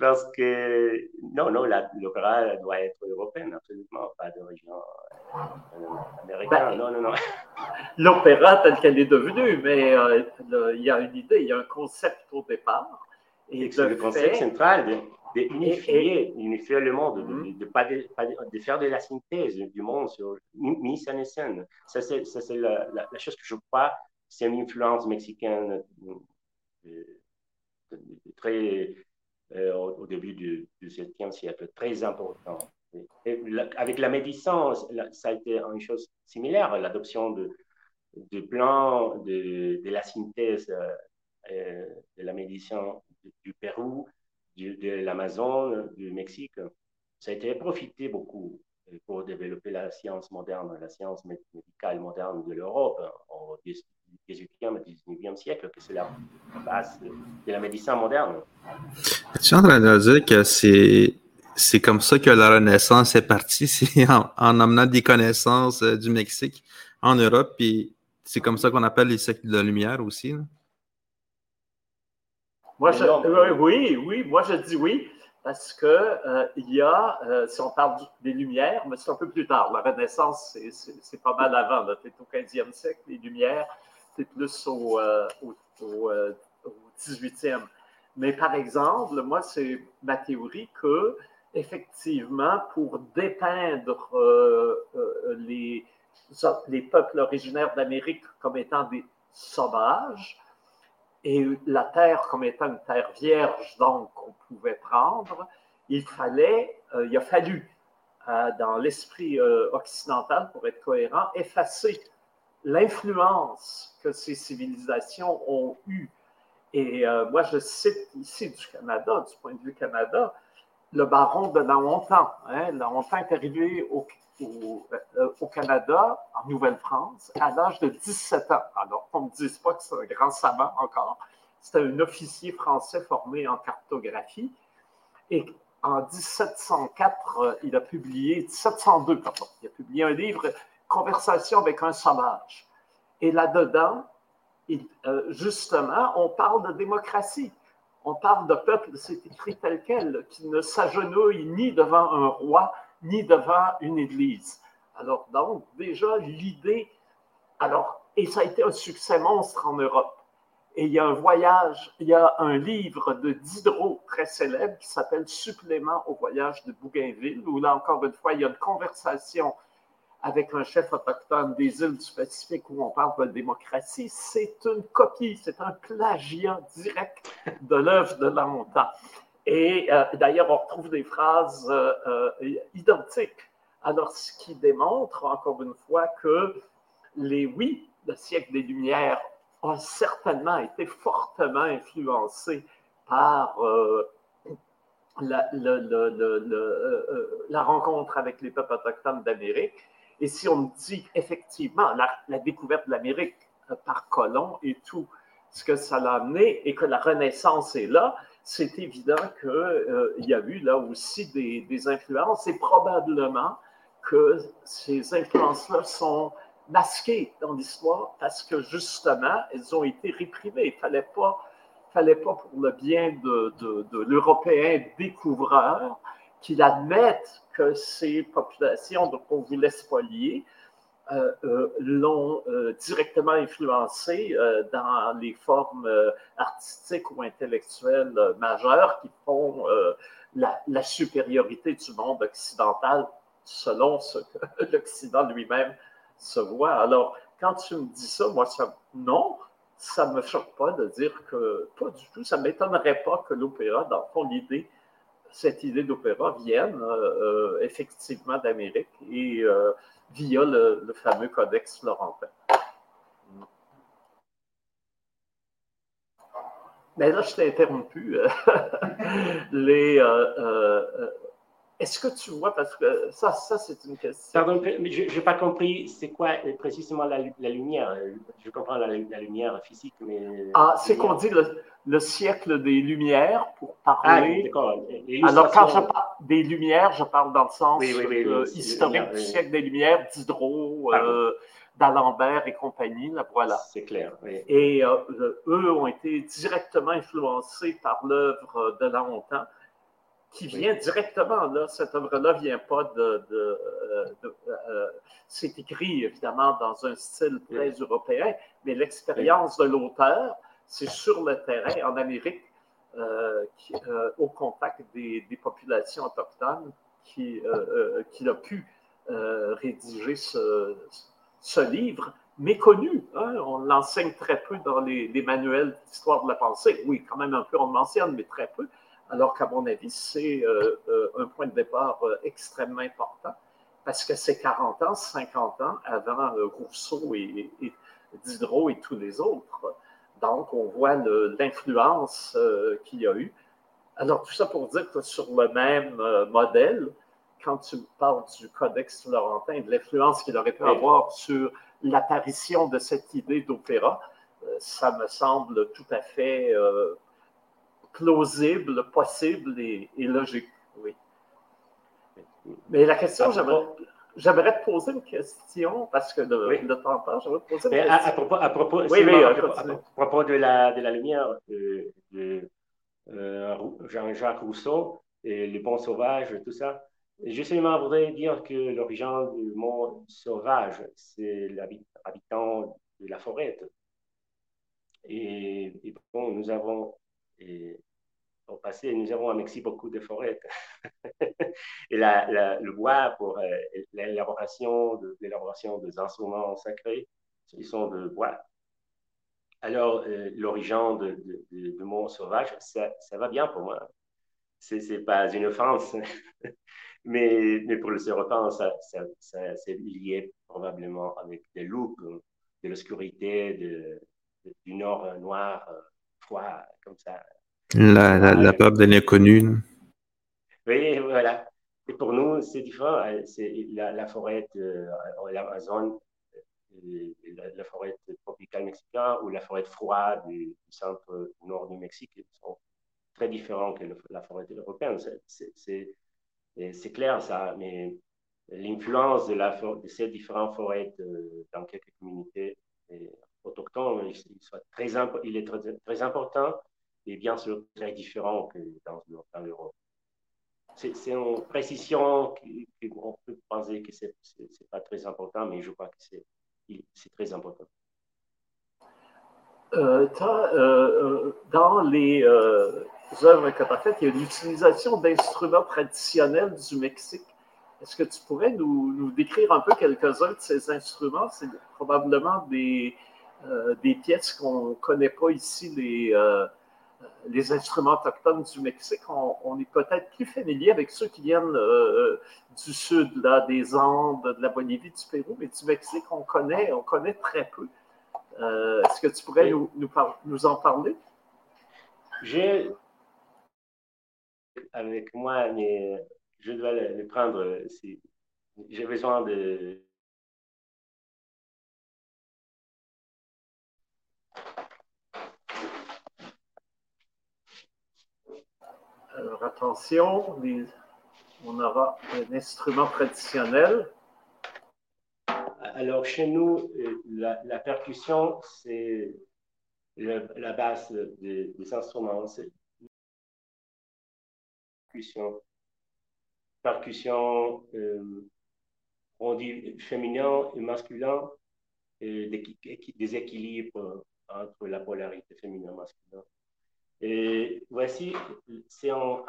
Parce que, non, non, l'opéra doit être européen, absolument, pas d'origine euh, américaine. Ben, non, non, non. L'opéra tel qu'elle est devenue, mais euh, il y a une idée, il y a un concept au départ. Et, le concept central d'unifier unifier le monde, de, de, de, de, faire de la synthèse du monde sur mise en scène. Ça, c'est la, la, chose que je crois, c'est une influence mexicaine euh, très, euh, au, début du XVIIe siècle, très important. avec la médecine, ça a été une chose similaire, l'adoption de, de plans de, de la synthèse euh, de la médecine du Pérou de l'Amazon, du Mexique, ça a été profité beaucoup euh, pour développer la science moderne, la science médicale moderne de l'Europe au XVIIIe et XIXe siècle, que c'est la base de la médecine moderne. Tu es en train de dire que c'est, c'est comme ça que la Renaissance est partie, c'est en, en, amenant des connaissances euh, du Mexique en Europe, puis c'est comme ça qu'on appelle les siècles de la lumière aussi. Moi, je, oui, oui, moi je dis oui, parce que euh, il y a, euh, si on parle des Lumières, mais c'est un peu plus tard. La Renaissance, c'est pas mal avant. Tu es au 15e siècle, les Lumières, c'est plus au, euh, au, au, 18e. Mais par exemple, moi, c'est ma théorie que, effectivement, pour dépeindre les, les peuples originaires d'Amérique comme étant des sauvages, et la terre comme étant une terre vierge, donc qu'on pouvait prendre, il fallait, euh, il a fallu, euh, dans l'esprit euh, occidental, pour être cohérent, effacer l'influence que ces civilisations ont eue. Et moi, je cite ici du Canada, du point de vue Canada, le baron de La Hontan. Hein, La Hontan est arrivé au, euh, au, Canada, en Nouvelle-France, à l'âge de 17 ans. Alors, on ne me dise pas que c'est un grand savant encore, C'était un officier français formé en cartographie. Et en 1704, il a publié, 1702, pardon, il a publié un livre, Conversation avec un sauvage. Et là-dedans, euh, justement, on parle de démocratie. On parle de peuple, c'est écrit tel quel, qui ne s'agenouille ni devant un roi, ni devant une église. Alors, donc, déjà, l'idée. Alors, et ça a été un succès monstre en Europe. Et il y a un voyage, il y a un livre de Diderot très célèbre qui s'appelle Supplément au voyage de Bougainville, où là encore une fois, il y a une conversation avec un chef autochtone des îles du Pacifique où on parle de démocratie. C'est une copie, c'est un plagiat direct de l'œuvre de Longtemps. Et euh, d'ailleurs, on retrouve des phrases euh, euh, identiques. Alors, ce qui démontre encore une fois que les oui, le siècle des Lumières a certainement été fortement influencé par la, rencontre avec les peuples autochtones d'Amérique. Et si on dit effectivement la, découverte de l'Amérique par Colomb et tout ce que ça l'a amené et que la Renaissance est là, c'est évident qu'il y a eu là aussi des, influences et probablement que ces influences-là sont masquées dans l'histoire parce que justement, elles ont été réprimées. Il ne fallait pas, fallait pas pour le bien de, l'Européen découvreur qu'il admette que ces populations dont on voulait spolier euh, euh, l'ont euh, directement influencé dans les formes artistiques ou intellectuelles majeures qui font la, supériorité du monde occidental selon ce que l'Occident lui-même se voit. Alors, quand tu me dis ça, moi, ça, non, ça ne me choque pas de dire que, pas du tout, ça ne m'étonnerait pas que l'opéra, dans fond, l'idée, cette idée d'opéra vienne euh, euh, effectivement d'Amérique et euh, via le, fameux Codex Florentin. Mais là, je t'ai interrompu. Les, est-ce que tu vois, parce que ça, ça c'est une question. Pardon, mais je n'ai pas compris, c'est quoi euh, précisément la, lumière? Je comprends la, lumière physique, mais. Ah, c'est qu'on dit le, siècle des Lumières pour parler. Ah. Alors, quand je parle des Lumières, je parle dans le sens euh, historique du siècle des Lumières, Diderot, euh, d'Alembert et compagnie, là, voilà. C'est clair. Et eux ont été directement influencés par l'œuvre de Longtemps qui vient directement, là, cette œuvre-là ne vient pas de... Euh, euh, c'est écrit, évidemment, dans un style très européen, mais l'expérience de l'auteur, c'est sur le terrain, en Amérique, euh, au contact des, populations autochtones, qu'il qui a pu rédiger ce, livre méconnu. Hein. On l'enseigne très peu dans les, manuels d'histoire de la pensée. Oui, quand même un peu, on le mentionne, mais très peu alors qu'à mon avis, c'est euh, euh, un point de départ euh, extrêmement important parce que c'est 40 ans, 50 ans avant Rousseau et, Diderot et tous les autres. Donc, on voit l'influence qu'il y a eu. Alors, tout ça pour dire que sur le même modèle, quand tu parles du Codex Florentin, de l'influence qu'il aurait pu avoir sur l'apparition de cette idée d'opéra, ça me semble tout à fait plausible, possible et, logique. Oui. Mais la question, j'aimerais te poser une question parce que le, oui. le temps. J'aimerais te poser une question. À, propos, à propos, oui, oui, à, propos de la, de la lumière de, de euh, Jean-Jacques Rousseau et les bons sauvages, tout ça. Je seulement voudrais dire que l'origine du mot sauvage, c'est l'habitant de la forêt. Et, et, bon, nous avons et au nous avons à Mexique beaucoup de forêts. et le bois pour euh, l'élaboration de, des instruments sacrés, ils sont de bois. Alors, euh, l'origine de, de, mot sauvage, ça, va bien pour moi. Ce n'est pas une offense, mais, pour le Séropan, ça, ça, c'est lié probablement avec des loups, de l'obscurité, du nord noir, froid, comme ça. La, la, la peur de l'inconnu. Oui, voilà. Et pour nous, c'est différent. C'est la, la, forêt, euh, la zone la, forêt tropicale mexicaine ou la forêt froide du, centre nord du Mexique sont très différents que la forêt européenne. C'est clair ça, mais l'influence de, de, ces différentes forêts dans quelques communautés autochtones, il, très, il est très, très, important et bien sûr très différent que dans, dans l'Europe c'est une précision qu'on peut penser que ce n'est pas très important, mais je crois que c'est très important. Euh, euh, euh, dans les œuvres que tu as faites, il y a l'utilisation d'instruments traditionnels du Mexique. Est-ce que tu pourrais nous, nous décrire un peu quelques-uns de ces instruments? C'est probablement des, des pièces qu'on ne connaît pas ici, les, les instruments autochtones du Mexique, on, est peut-être plus familier avec ceux qui viennent euh, du sud, là, des Andes, de la Bolivie, du Pérou, mais du Mexique, on connaît, on connaît très peu. Euh, est-ce que tu pourrais nous, nous, en parler? J'ai avec moi, mais je dois le, prendre. J'ai besoin de, Alors attention, on aura un instrument traditionnel. Alors chez nous, euh, la, percussion, c'est la base des, instruments. Percussion. Percussion, euh, on dit féminin et masculin, et des équilibres entre la polarité féminin et voici, c'est un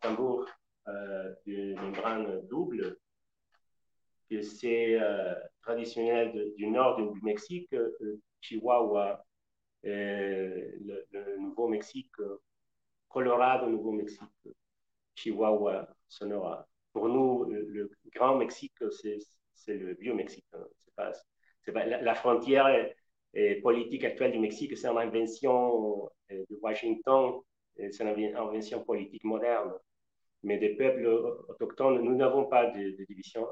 tambour euh, de membrane double, que c'est euh, traditionnel du nord du Mexique, euh, Chihuahua, le, Nouveau-Mexique, Colorado, Nouveau-Mexique, Chihuahua, Sonora. Pour nous, le, Grand Mexique, c'est le vieux Mexique. Hein. La, la, frontière politique actuelle du Mexique, c'est une invention euh, de Washington, c'est une invention politique moderne. Mais des peuples autochtones, nous n'avons pas de,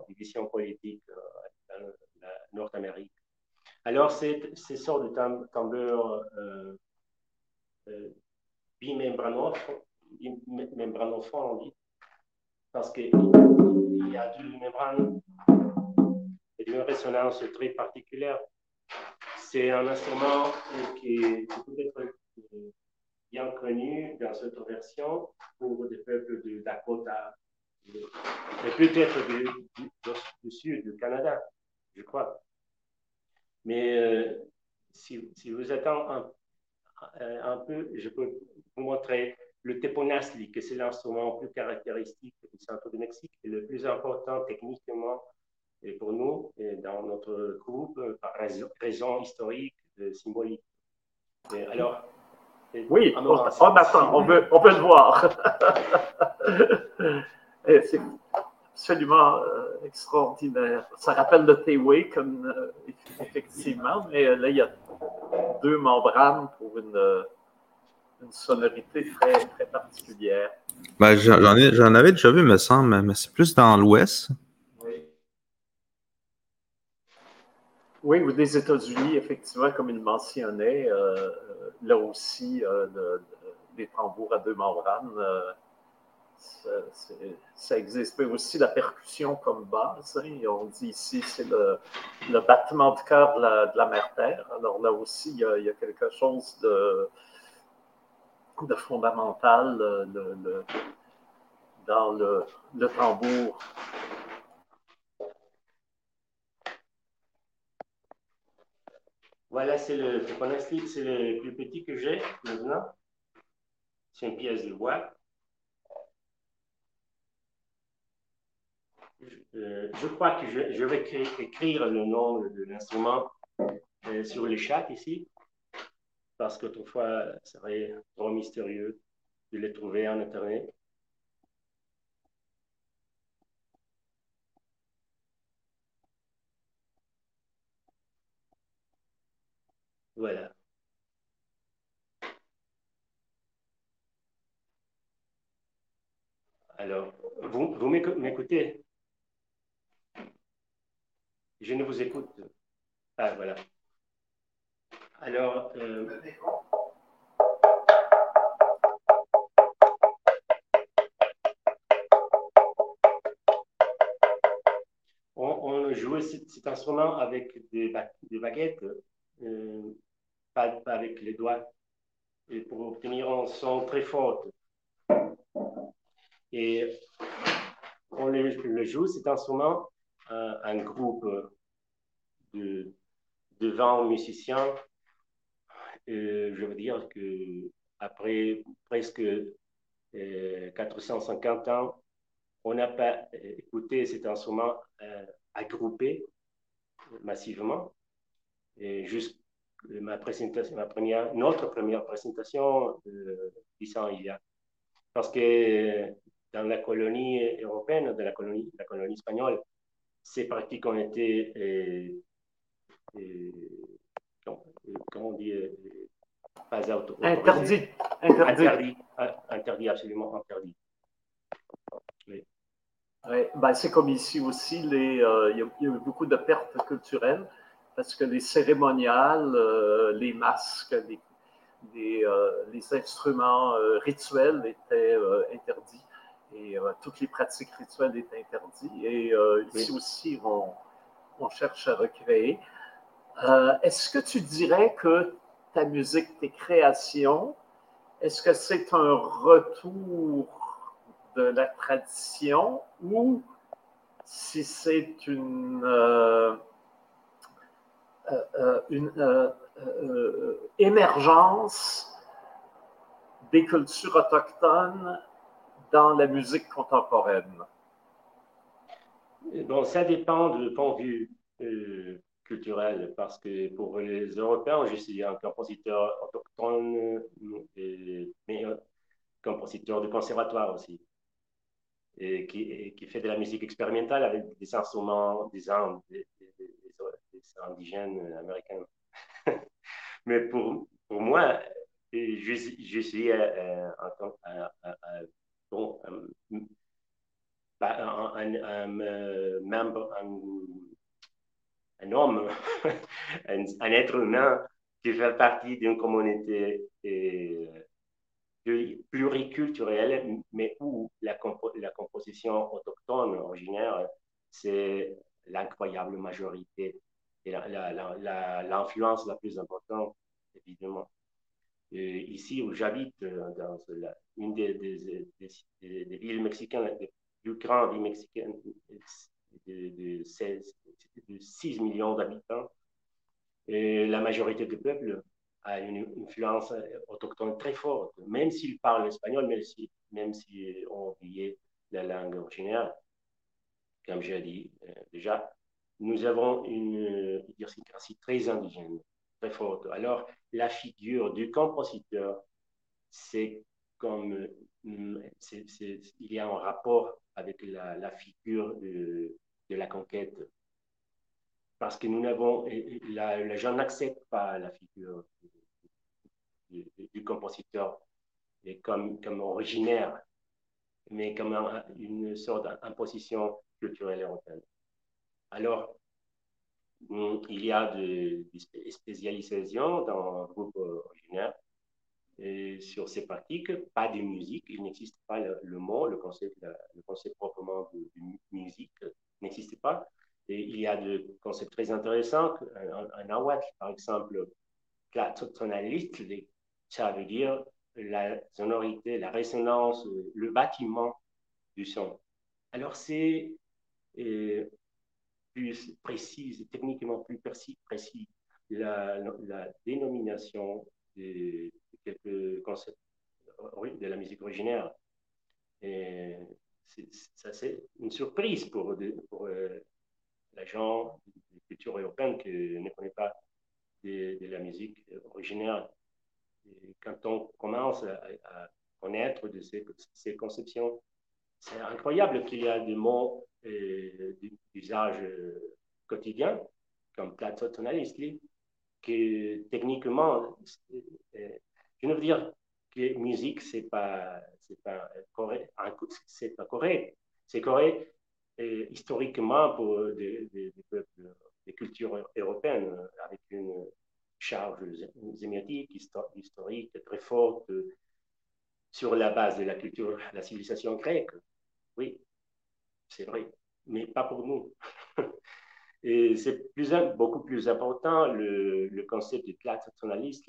division, politique euh, dans la Nord-Amérique. Alors, ces, ces sortes de tambours euh, euh, on dit, parce qu'il y a deux membranes et une résonance très particulière. C'est un instrument qui, peut être bien connu dans cette version pour des peuples de Dakota, et peut-être du, sud du Canada, je crois. Mais euh, si, vous attendez un, un, peu, je peux vous montrer le teponasli, que c'est l'instrument plus caractéristique du centre du Mexique et le plus important techniquement et pour nous, et dans notre groupe, par raison, raison historique, symbolique. alors, oui, on, attend, on veut, on veut le voir. c'est absolument euh, extraordinaire. Ça rappelle le T-Way, comme euh, effectivement, mais euh, là, il y a deux membranes pour une, une sonorité très, très particulière. Ben, j'en, avais déjà vu, me semble, mais c'est plus dans l'Ouest. Oui, ou des États-Unis, effectivement, comme il mentionnait, euh, euh, là aussi, euh, des tambours à deux membranes, ça, existe. Mais aussi la percussion comme base. Hein, on dit ici, c'est le, battement de cœur de la, mère-terre. Alors là aussi, il y, a, quelque chose de, de fondamental dans le, le tambour Voilà, c'est le c'est le plus petit que j'ai maintenant. C'est une pièce de bois. Je, euh, crois que je, vais écrire le nom de l'instrument euh, sur les chat ici, parce qu'autrefois, ça serait trop mystérieux de les trouver en Internet. Alors, vous, m'écoutez? Je ne vous écoute. Ah, voilà. Alors, euh, on, jouait cet, instrument avec des, baguettes, euh, pas, avec les doigts, et pour obtenir un son très fort. Et on le, joue cet instrument, un, un groupe de, de 20 musiciens. je veux dire que après presque 450 euh, ans, on n'a pas écouté cet instrument euh, agrupé massivement. Et ma présentation, ma première, notre première présentation, euh, 10 ans il y a. Parce que dans la colonie européenne, dans la colonie, la colonie espagnole, ces pratiques ont été, euh, euh, comment on dit, pas interdit. Interdit. Interdit, absolument interdit. Ben, c'est comme ici aussi, les, euh, il, y a, eu beaucoup de pertes culturelles parce que les cérémoniales, euh, les masques, les, euh, les instruments rituels étaient interdits et toutes les pratiques rituelles étaient interdites. Et ici aussi, on, on, cherche à recréer. est-ce que tu dirais que ta musique, tes créations, est-ce que c'est un retour de la tradition ou si c'est une, euh, euh, euh, une émergence des cultures autochtones dans la musique contemporaine? Bon, ça dépend du point de vue culturel, parce que pour les Européens, je suis un compositeur autochtone, mais un compositeur de conservatoire aussi qui, fait de la musique expérimentale avec des instruments des des, indigènes américains. Mais pour, pour moi, je, je suis un, membre, un, homme, un, être humain qui fait partie d'une communauté pluriculturelle, mais où la, la composition autochtone originaire, c'est l'incroyable majorité et l'influence la, plus importante, évidemment. ici où j'habite, dans une des, villes mexicaines, plus grandes villes mexicaines, de, 16, de 6 millions d'habitants, la majorité du peuple a une influence autochtone très forte, même s'ils parlent espagnol, même si, même si on la langue originaire. Comme j'ai dit euh, déjà, nous avons une idiosynkrasie très indigène, très forte. Alors, la figure du compositeur, c'est comme euh, il y a un rapport avec la, figure de, de la conquête parce que nous n'avons, les gens n'acceptent pas la figure du, compositeur comme, comme originaire, mais comme une sorte d'imposition culturelle européenne. Alors, mm, il y a des de spécialisations dans le groupe originaire et sur ces pratiques, pas de musique, il n'existe pas le, mot, le concept, le concept proprement de, musique n'existe pas. Et il y a des concepts très intéressants, un, un par exemple, tonaliste, ça veut dire la sonorité, la résonance, le bâtiment du son. Alors c'est euh, plus précis, techniquement plus précis, précis la, dénomination de, quelques concepts de la musique originaire. Et ça, c'est une surprise pour, pour euh, gens de culture européenne qui ne connaissent pas de, de la musique originaire quand on commence à, connaître de ces, conceptions, c'est incroyable qu'il y a des mots euh, d'usage euh, quotidien, comme plateau tonaliste, que techniquement, euh, je ne veux dire que musique, c'est pas, pas correct, c'est pas correct. C'est correct historiquement pour des, peuples cultures européennes avec une charge sémiotique, historique très forte sur la base de la culture, la civilisation grecque. Oui, c'est vrai, mais pas pour nous. Et c'est plus, beaucoup plus important, le, le concept de traditionnaliste,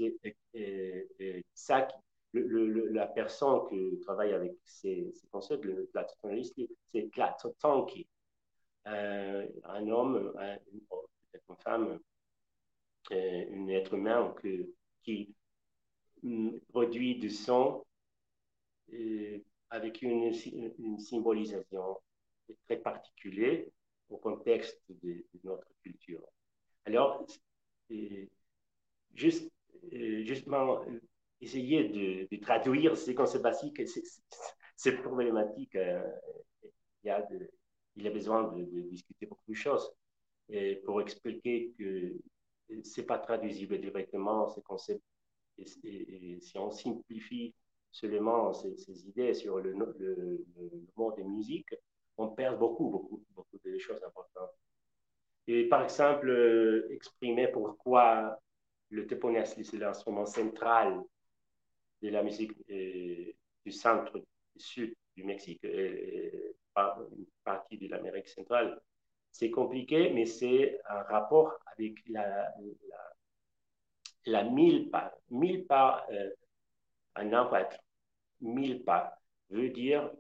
et, ça, le, la personne qui travaille avec ces, concepts, le traditionnaliste, c'est Tlatonki, euh, un homme, une femme, euh, un être humain que, qui mm, produit du son euh, avec une, une symbolisation très particulière au contexte de, notre culture. Alors, juste, justement, essayer de, traduire ces concepts basiques, c'est problématique. Euh, il, y a besoin de, discuter beaucoup de choses pour expliquer que ce n'est pas traduisible directement, ces concepts. Et, si on simplifie seulement ces, idées sur le, le monde des musiques, on perd beaucoup, beaucoup, beaucoup de choses importantes. Et par exemple, euh, exprimer pourquoi le teponasli, c'est l'instrument central de la musique euh, du centre, sud du Mexique, et, une partie de l'Amérique centrale. C'est compliqué, mais c'est un rapport avec la, la, mille pas. Mille pas, euh, un empattre, mille pas veut dire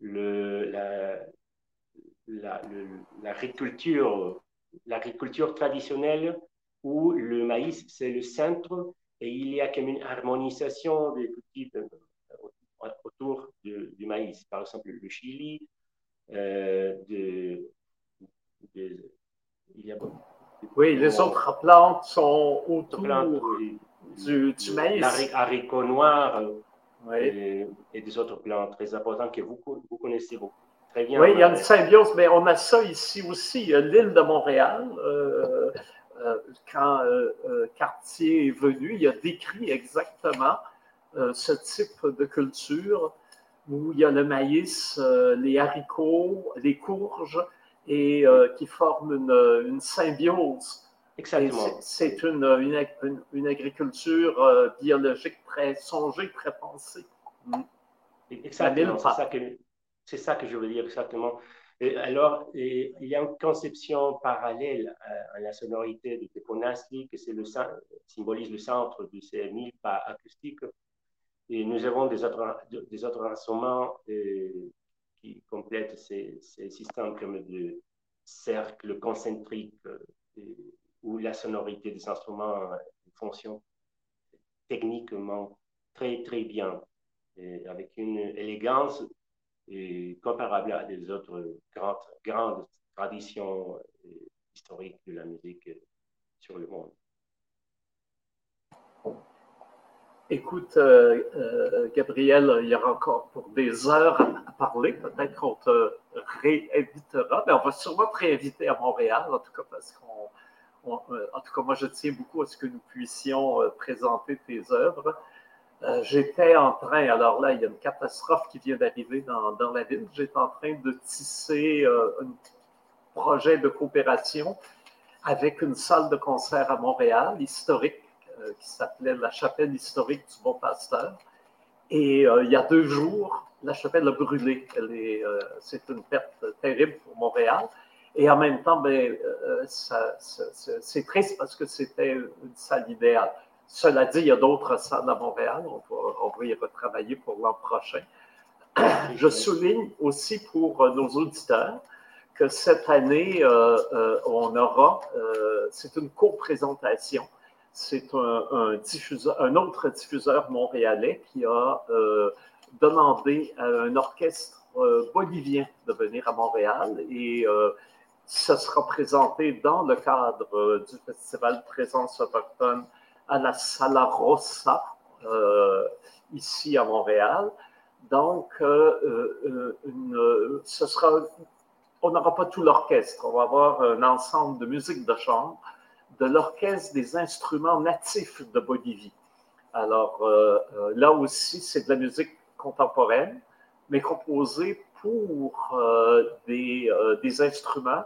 le, la, l'agriculture, l'agriculture traditionnelle où le maïs, c'est le centre et il y a comme une harmonisation des cultures euh, autour du maïs. Par exemple, le Chili, euh, de, il y a oui, les autres plantes sont autour du, du, maïs. L'haricot noir, et, des autres plans très importants que vous, vous connaissez beaucoup. Très bien. Oui, il y a une symbiose, mais on a ça ici aussi. L'île de Montréal, euh, euh, quand euh, Cartier est venu, il a décrit exactement ce type de culture où il y a le maïs, les haricots, les courges, et qui forment une, une symbiose. Exactement. C'est une, une, une, agriculture biologique très songée, très pensée. Mm. Exactement, c'est ça, que, ça que je veux dire exactement. Et alors, il y a une conception parallèle à, la sonorité de Teponasli, le, symbolise le centre de ces mille pas acoustiques. Et nous avons des autres, des autres instruments euh, qui complètent ces, ces, systèmes comme de cercles concentriques euh, où la sonorité des instruments fonctionne techniquement très, très bien, avec une élégance comparable à des autres grandes, grandes traditions historiques de la musique sur le monde. Écoute, euh, euh, Gabriel, il y aura encore pour des heures à parler. Peut-être qu'on te réinvitera, mais on va sûrement te réinviter à Montréal, en tout cas parce qu'on euh, en tout cas, moi, je tiens beaucoup à ce que nous puissions euh, présenter tes œuvres. Euh, j'étais en train, alors là, il y a une catastrophe qui vient d'arriver dans, dans, la ville. J'étais en train de tisser un projet de coopération avec une salle de concert à Montréal, historique, qui s'appelait la chapelle historique du Bon Pasteur. Et il y a deux jours, la chapelle a brûlé. c'est une perte terrible pour Montréal. Et en même temps, ben, euh, c'est triste parce que c'était une salle idéale. Cela dit, il y a d'autres salles à Montréal. On va, on va y retravailler pour l'an prochain. Je souligne aussi pour nos auditeurs que cette année, euh, euh, on aura, c'est une co-présentation. C'est un, un, diffuseur, un autre diffuseur montréalais qui a demandé à un orchestre bolivien de venir à Montréal et ce sera présenté dans le cadre euh, du Festival Présence autochtone à la Sala Rossa, euh, ici à Montréal. Donc, euh, ce sera, on n'aura pas tout l'orchestre, on va avoir un ensemble de musique de chambre, de l'orchestre des instruments natifs de Bolivie. Alors, là aussi, c'est de la musique contemporaine, mais composée pour des, instruments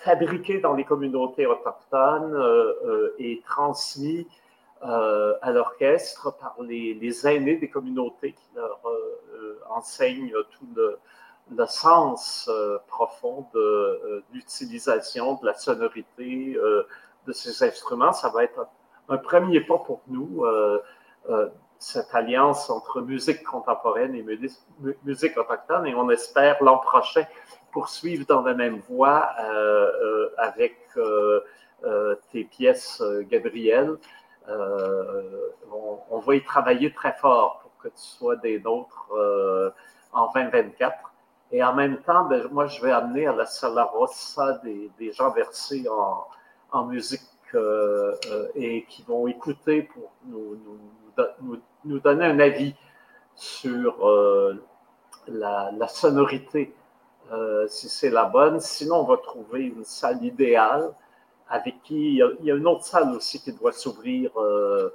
fabriqués dans les communautés autochtones et transmis à l'orchestre par les, aînés des communautés qui leur enseignent tout le, le sens profond de l'utilisation de la sonorité de ces instruments. Ça va être un, premier pas pour nous cette alliance entre musique contemporaine et musique autochtone et on espère l'an prochain poursuivre dans la même voie euh, euh, avec euh, tes pièces, Gabriel. On, va y travailler très fort pour que tu sois des nôtres en 2024. Et en même temps, ben, moi, je vais amener à la Sala Rossa des, gens versés en, musique et qui vont écouter pour nous, donner un avis sur la, sonorité, euh, si c'est la bonne. Sinon, on va trouver une salle idéale avec qui il y a, une autre salle aussi qui doit s'ouvrir euh,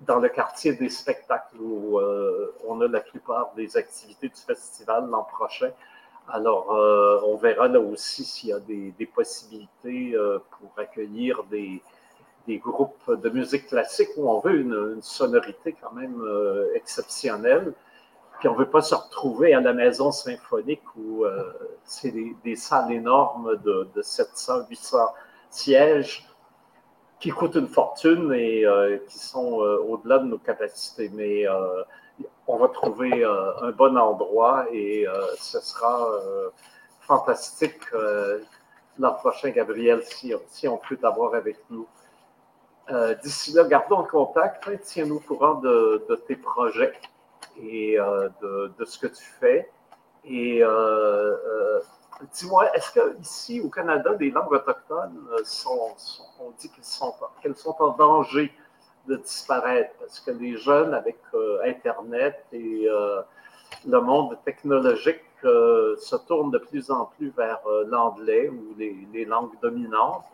dans le quartier des spectacles où on a la plupart des activités du festival l'an prochain. Alors, on verra là aussi s'il y a des, possibilités pour accueillir des, groupes de musique classique où on veut une, sonorité quand même euh, exceptionnelle. Puis on ne veut pas se retrouver à la maison symphonique où euh, c'est des, salles énormes de, 700, 800 sièges qui coûtent une fortune et euh, qui sont au-delà de nos capacités. Mais on va trouver un bon endroit et ce sera fantastique l'an prochain, Gabriel, si, on peut t'avoir avec nous. Euh, d'ici là, gardons le contact. Hein, tiens-nous au courant de, tes projets et euh, de, ce que tu fais. Et euh, dis-moi, est-ce qu'ici au Canada, les langues autochtones sont, on dit qu'elles sont, qu'elles sont en danger de disparaître? Parce que les jeunes, avec Internet et le monde technologique, se tournent de plus en plus vers l'anglais ou les langues dominantes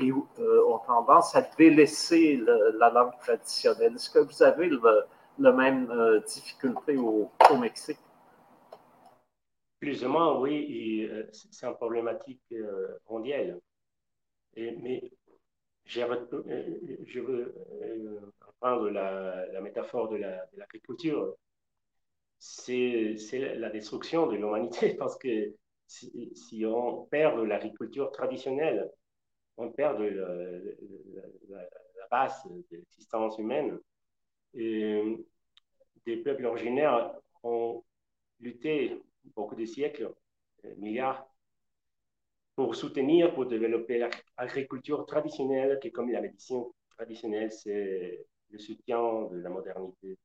et euh, ont tendance à délaisser la langue traditionnelle. Est-ce que vous avez la même euh, difficulté au, Mexique? Plus ou moins, oui, euh, c'est une problématique mondiale. mais je veux prendre la, métaphore de l'agriculture. c'est la destruction de l'humanité parce que si on perd l'agriculture traditionnelle, on perd la, base de l'existence humaine. Et des peuples originaires ont lutté beaucoup de siècles, milliards, pour soutenir, pour développer l'agriculture traditionnelle, qui comme la médecine traditionnelle, c'est le soutien de la modernité.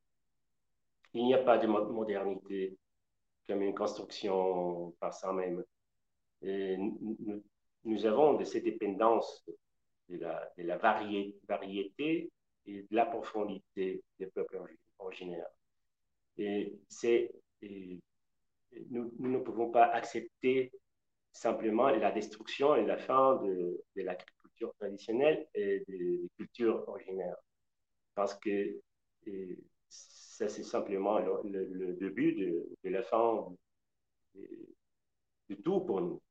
Il n'y a pas de modernité comme une construction par ça même. Nous avons de cette dépendance de la, de la variété et de la profondité des peuples originaires. Et, c'est, nous, ne pouvons pas accepter simplement la destruction et la fin de, de l'agriculture traditionnelle et des cultures originaires. Parce que ça, c'est simplement le, début de, la fin de tout pour nous.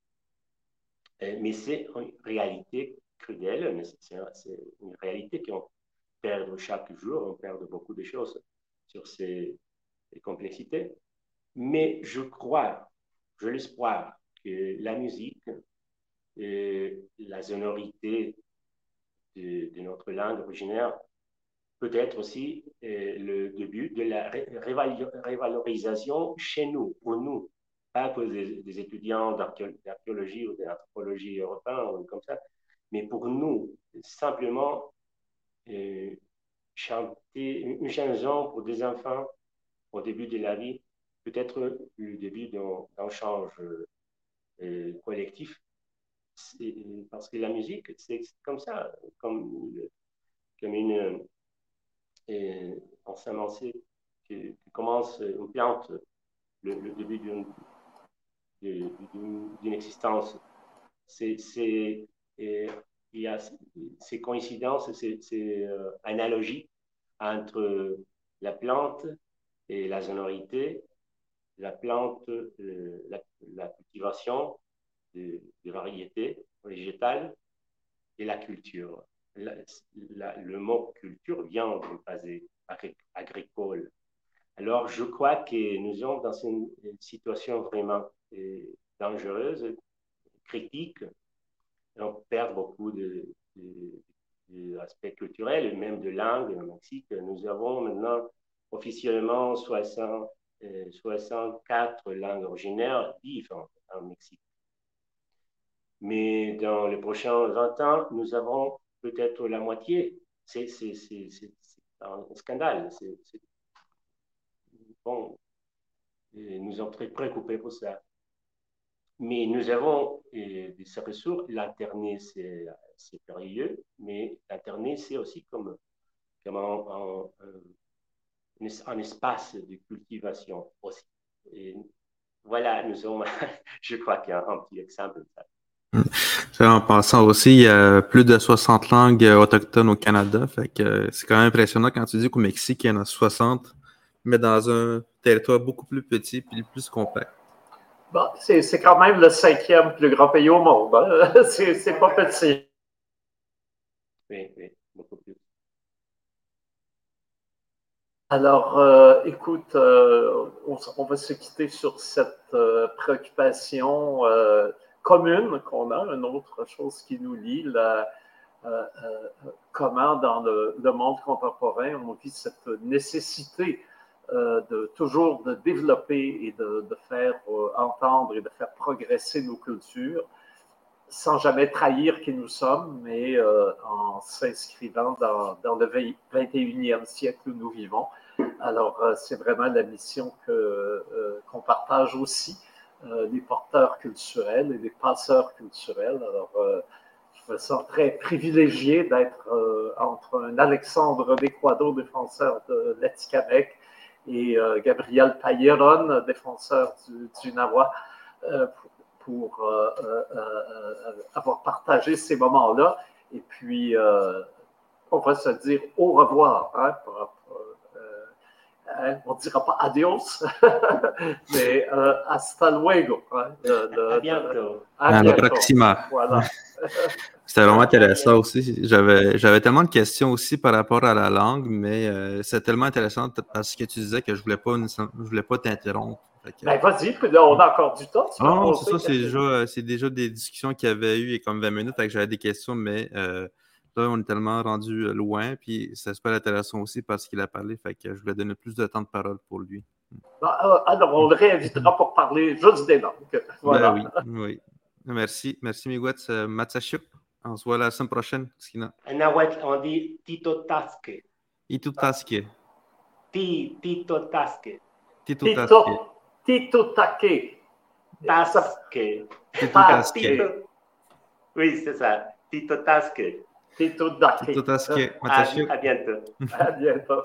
Mais c'est une réalité cruelle, c'est une réalité qu'on perd chaque jour, on perd beaucoup de choses sur ces, complexités. Mais je crois, je l'espoir que la musique, la sonorité de, notre langue originaire peut être aussi euh, le début de la révalorisation chez nous, pour nous, pas pour des, étudiants d'archéologie ou d'anthropologie européenne ou comme ça, mais pour nous, simplement euh, chanter une chanson pour des enfants au début de la vie, peut-être le début d'un change euh, collectif. Parce que la musique, c'est comme ça, comme, comme une euh, qui, commence une plante, le, le début d'une d'une existence. C'est, il y a ces coïncidences, ces, euh, analogies entre la plante et la sonorité, la plante, euh, la, cultivation de, variétés végétale et la culture. le mot culture vient du passé agricole. Alors, je crois que nous sommes dans une, situation vraiment euh, dangereuse, critique. On perd beaucoup de, culturels et même de langue au Mexique. Nous avons maintenant officiellement 60, 64 euh, langues originaires différentes au Mexique. Mais dans les prochains 20 ans, nous avons peut-être la moitié. C'est un scandale. Bon, nous sommes très préoccupés pour ça. Mais nous avons des ressources. L'Internet, c'est périlleux, mais l'Internet, c'est aussi comme, comme un, un, espace de cultivation aussi. Et voilà, nous sommes, je crois qu'il y a un petit exemple de ça. En passant aussi, il y a plus de 60 langues autochtones au Canada. C'est quand même impressionnant quand tu dis qu'au Mexique, il y en a 60, mais dans un territoire beaucoup plus petit et plus compact. Bon, c'est quand même le cinquième plus grand pays au monde. Hein. C'est pas petit. Oui, oui, beaucoup plus. Alors, euh, écoute, euh, on, va se quitter sur cette euh, préoccupation commune qu'on a, une autre chose qui nous lie, comment dans le, monde contemporain on vit cette nécessité de toujours de développer et de, faire entendre et de faire progresser nos cultures sans jamais trahir qui nous sommes, mais en s'inscrivant dans, dans, le 21e siècle où nous vivons. Alors, euh, c'est vraiment la mission euh, qu'on partage aussi, euh, les porteurs culturels et les passeurs culturels. Alors, je me sens très privilégié d'être entre un Alexandre Desquado, défenseur de l'Atikamekw, et Gabriel Payeron, défenseur du, du Nawa, pour, avoir partagé ces moments-là. Et puis, on va se dire au revoir Hein, on ne dira pas adios, mais euh, hasta luego. Hein, à bientôt. À, la proxima. Voilà. C'était vraiment intéressant aussi. J'avais, j'avais tellement de questions aussi par rapport à la langue, mais euh, c'est tellement intéressant parce que tu disais que je ne voulais pas, je voulais pas t'interrompre. Ben, vas-y, puis là, on a encore du temps. Non, c'est ça, c'est déjà, c'est déjà des discussions qu'il y avait eu et comme 20 minutes, que j'avais des questions, mais euh, Là, on est tellement rendu euh, loin, puis c'est super intéressant aussi parce qu'il a parlé, fait que je voulais donner plus de temps de parole pour lui. Ah, ah, alors, on le réinvitera pour parler juste des langues. Voilà. Ben oui, oui. Merci. Merci, Miguel euh, Matsashuk. On se voit la semaine prochaine, Skina. on dit Tito Tasque. Tito Tasque. Tito Tasque. Tito Tasque. Tito Tasque. Tasque. Tito Tasque. Oui, c'est ça. Tito Tasque. À, à bientôt. à bientôt.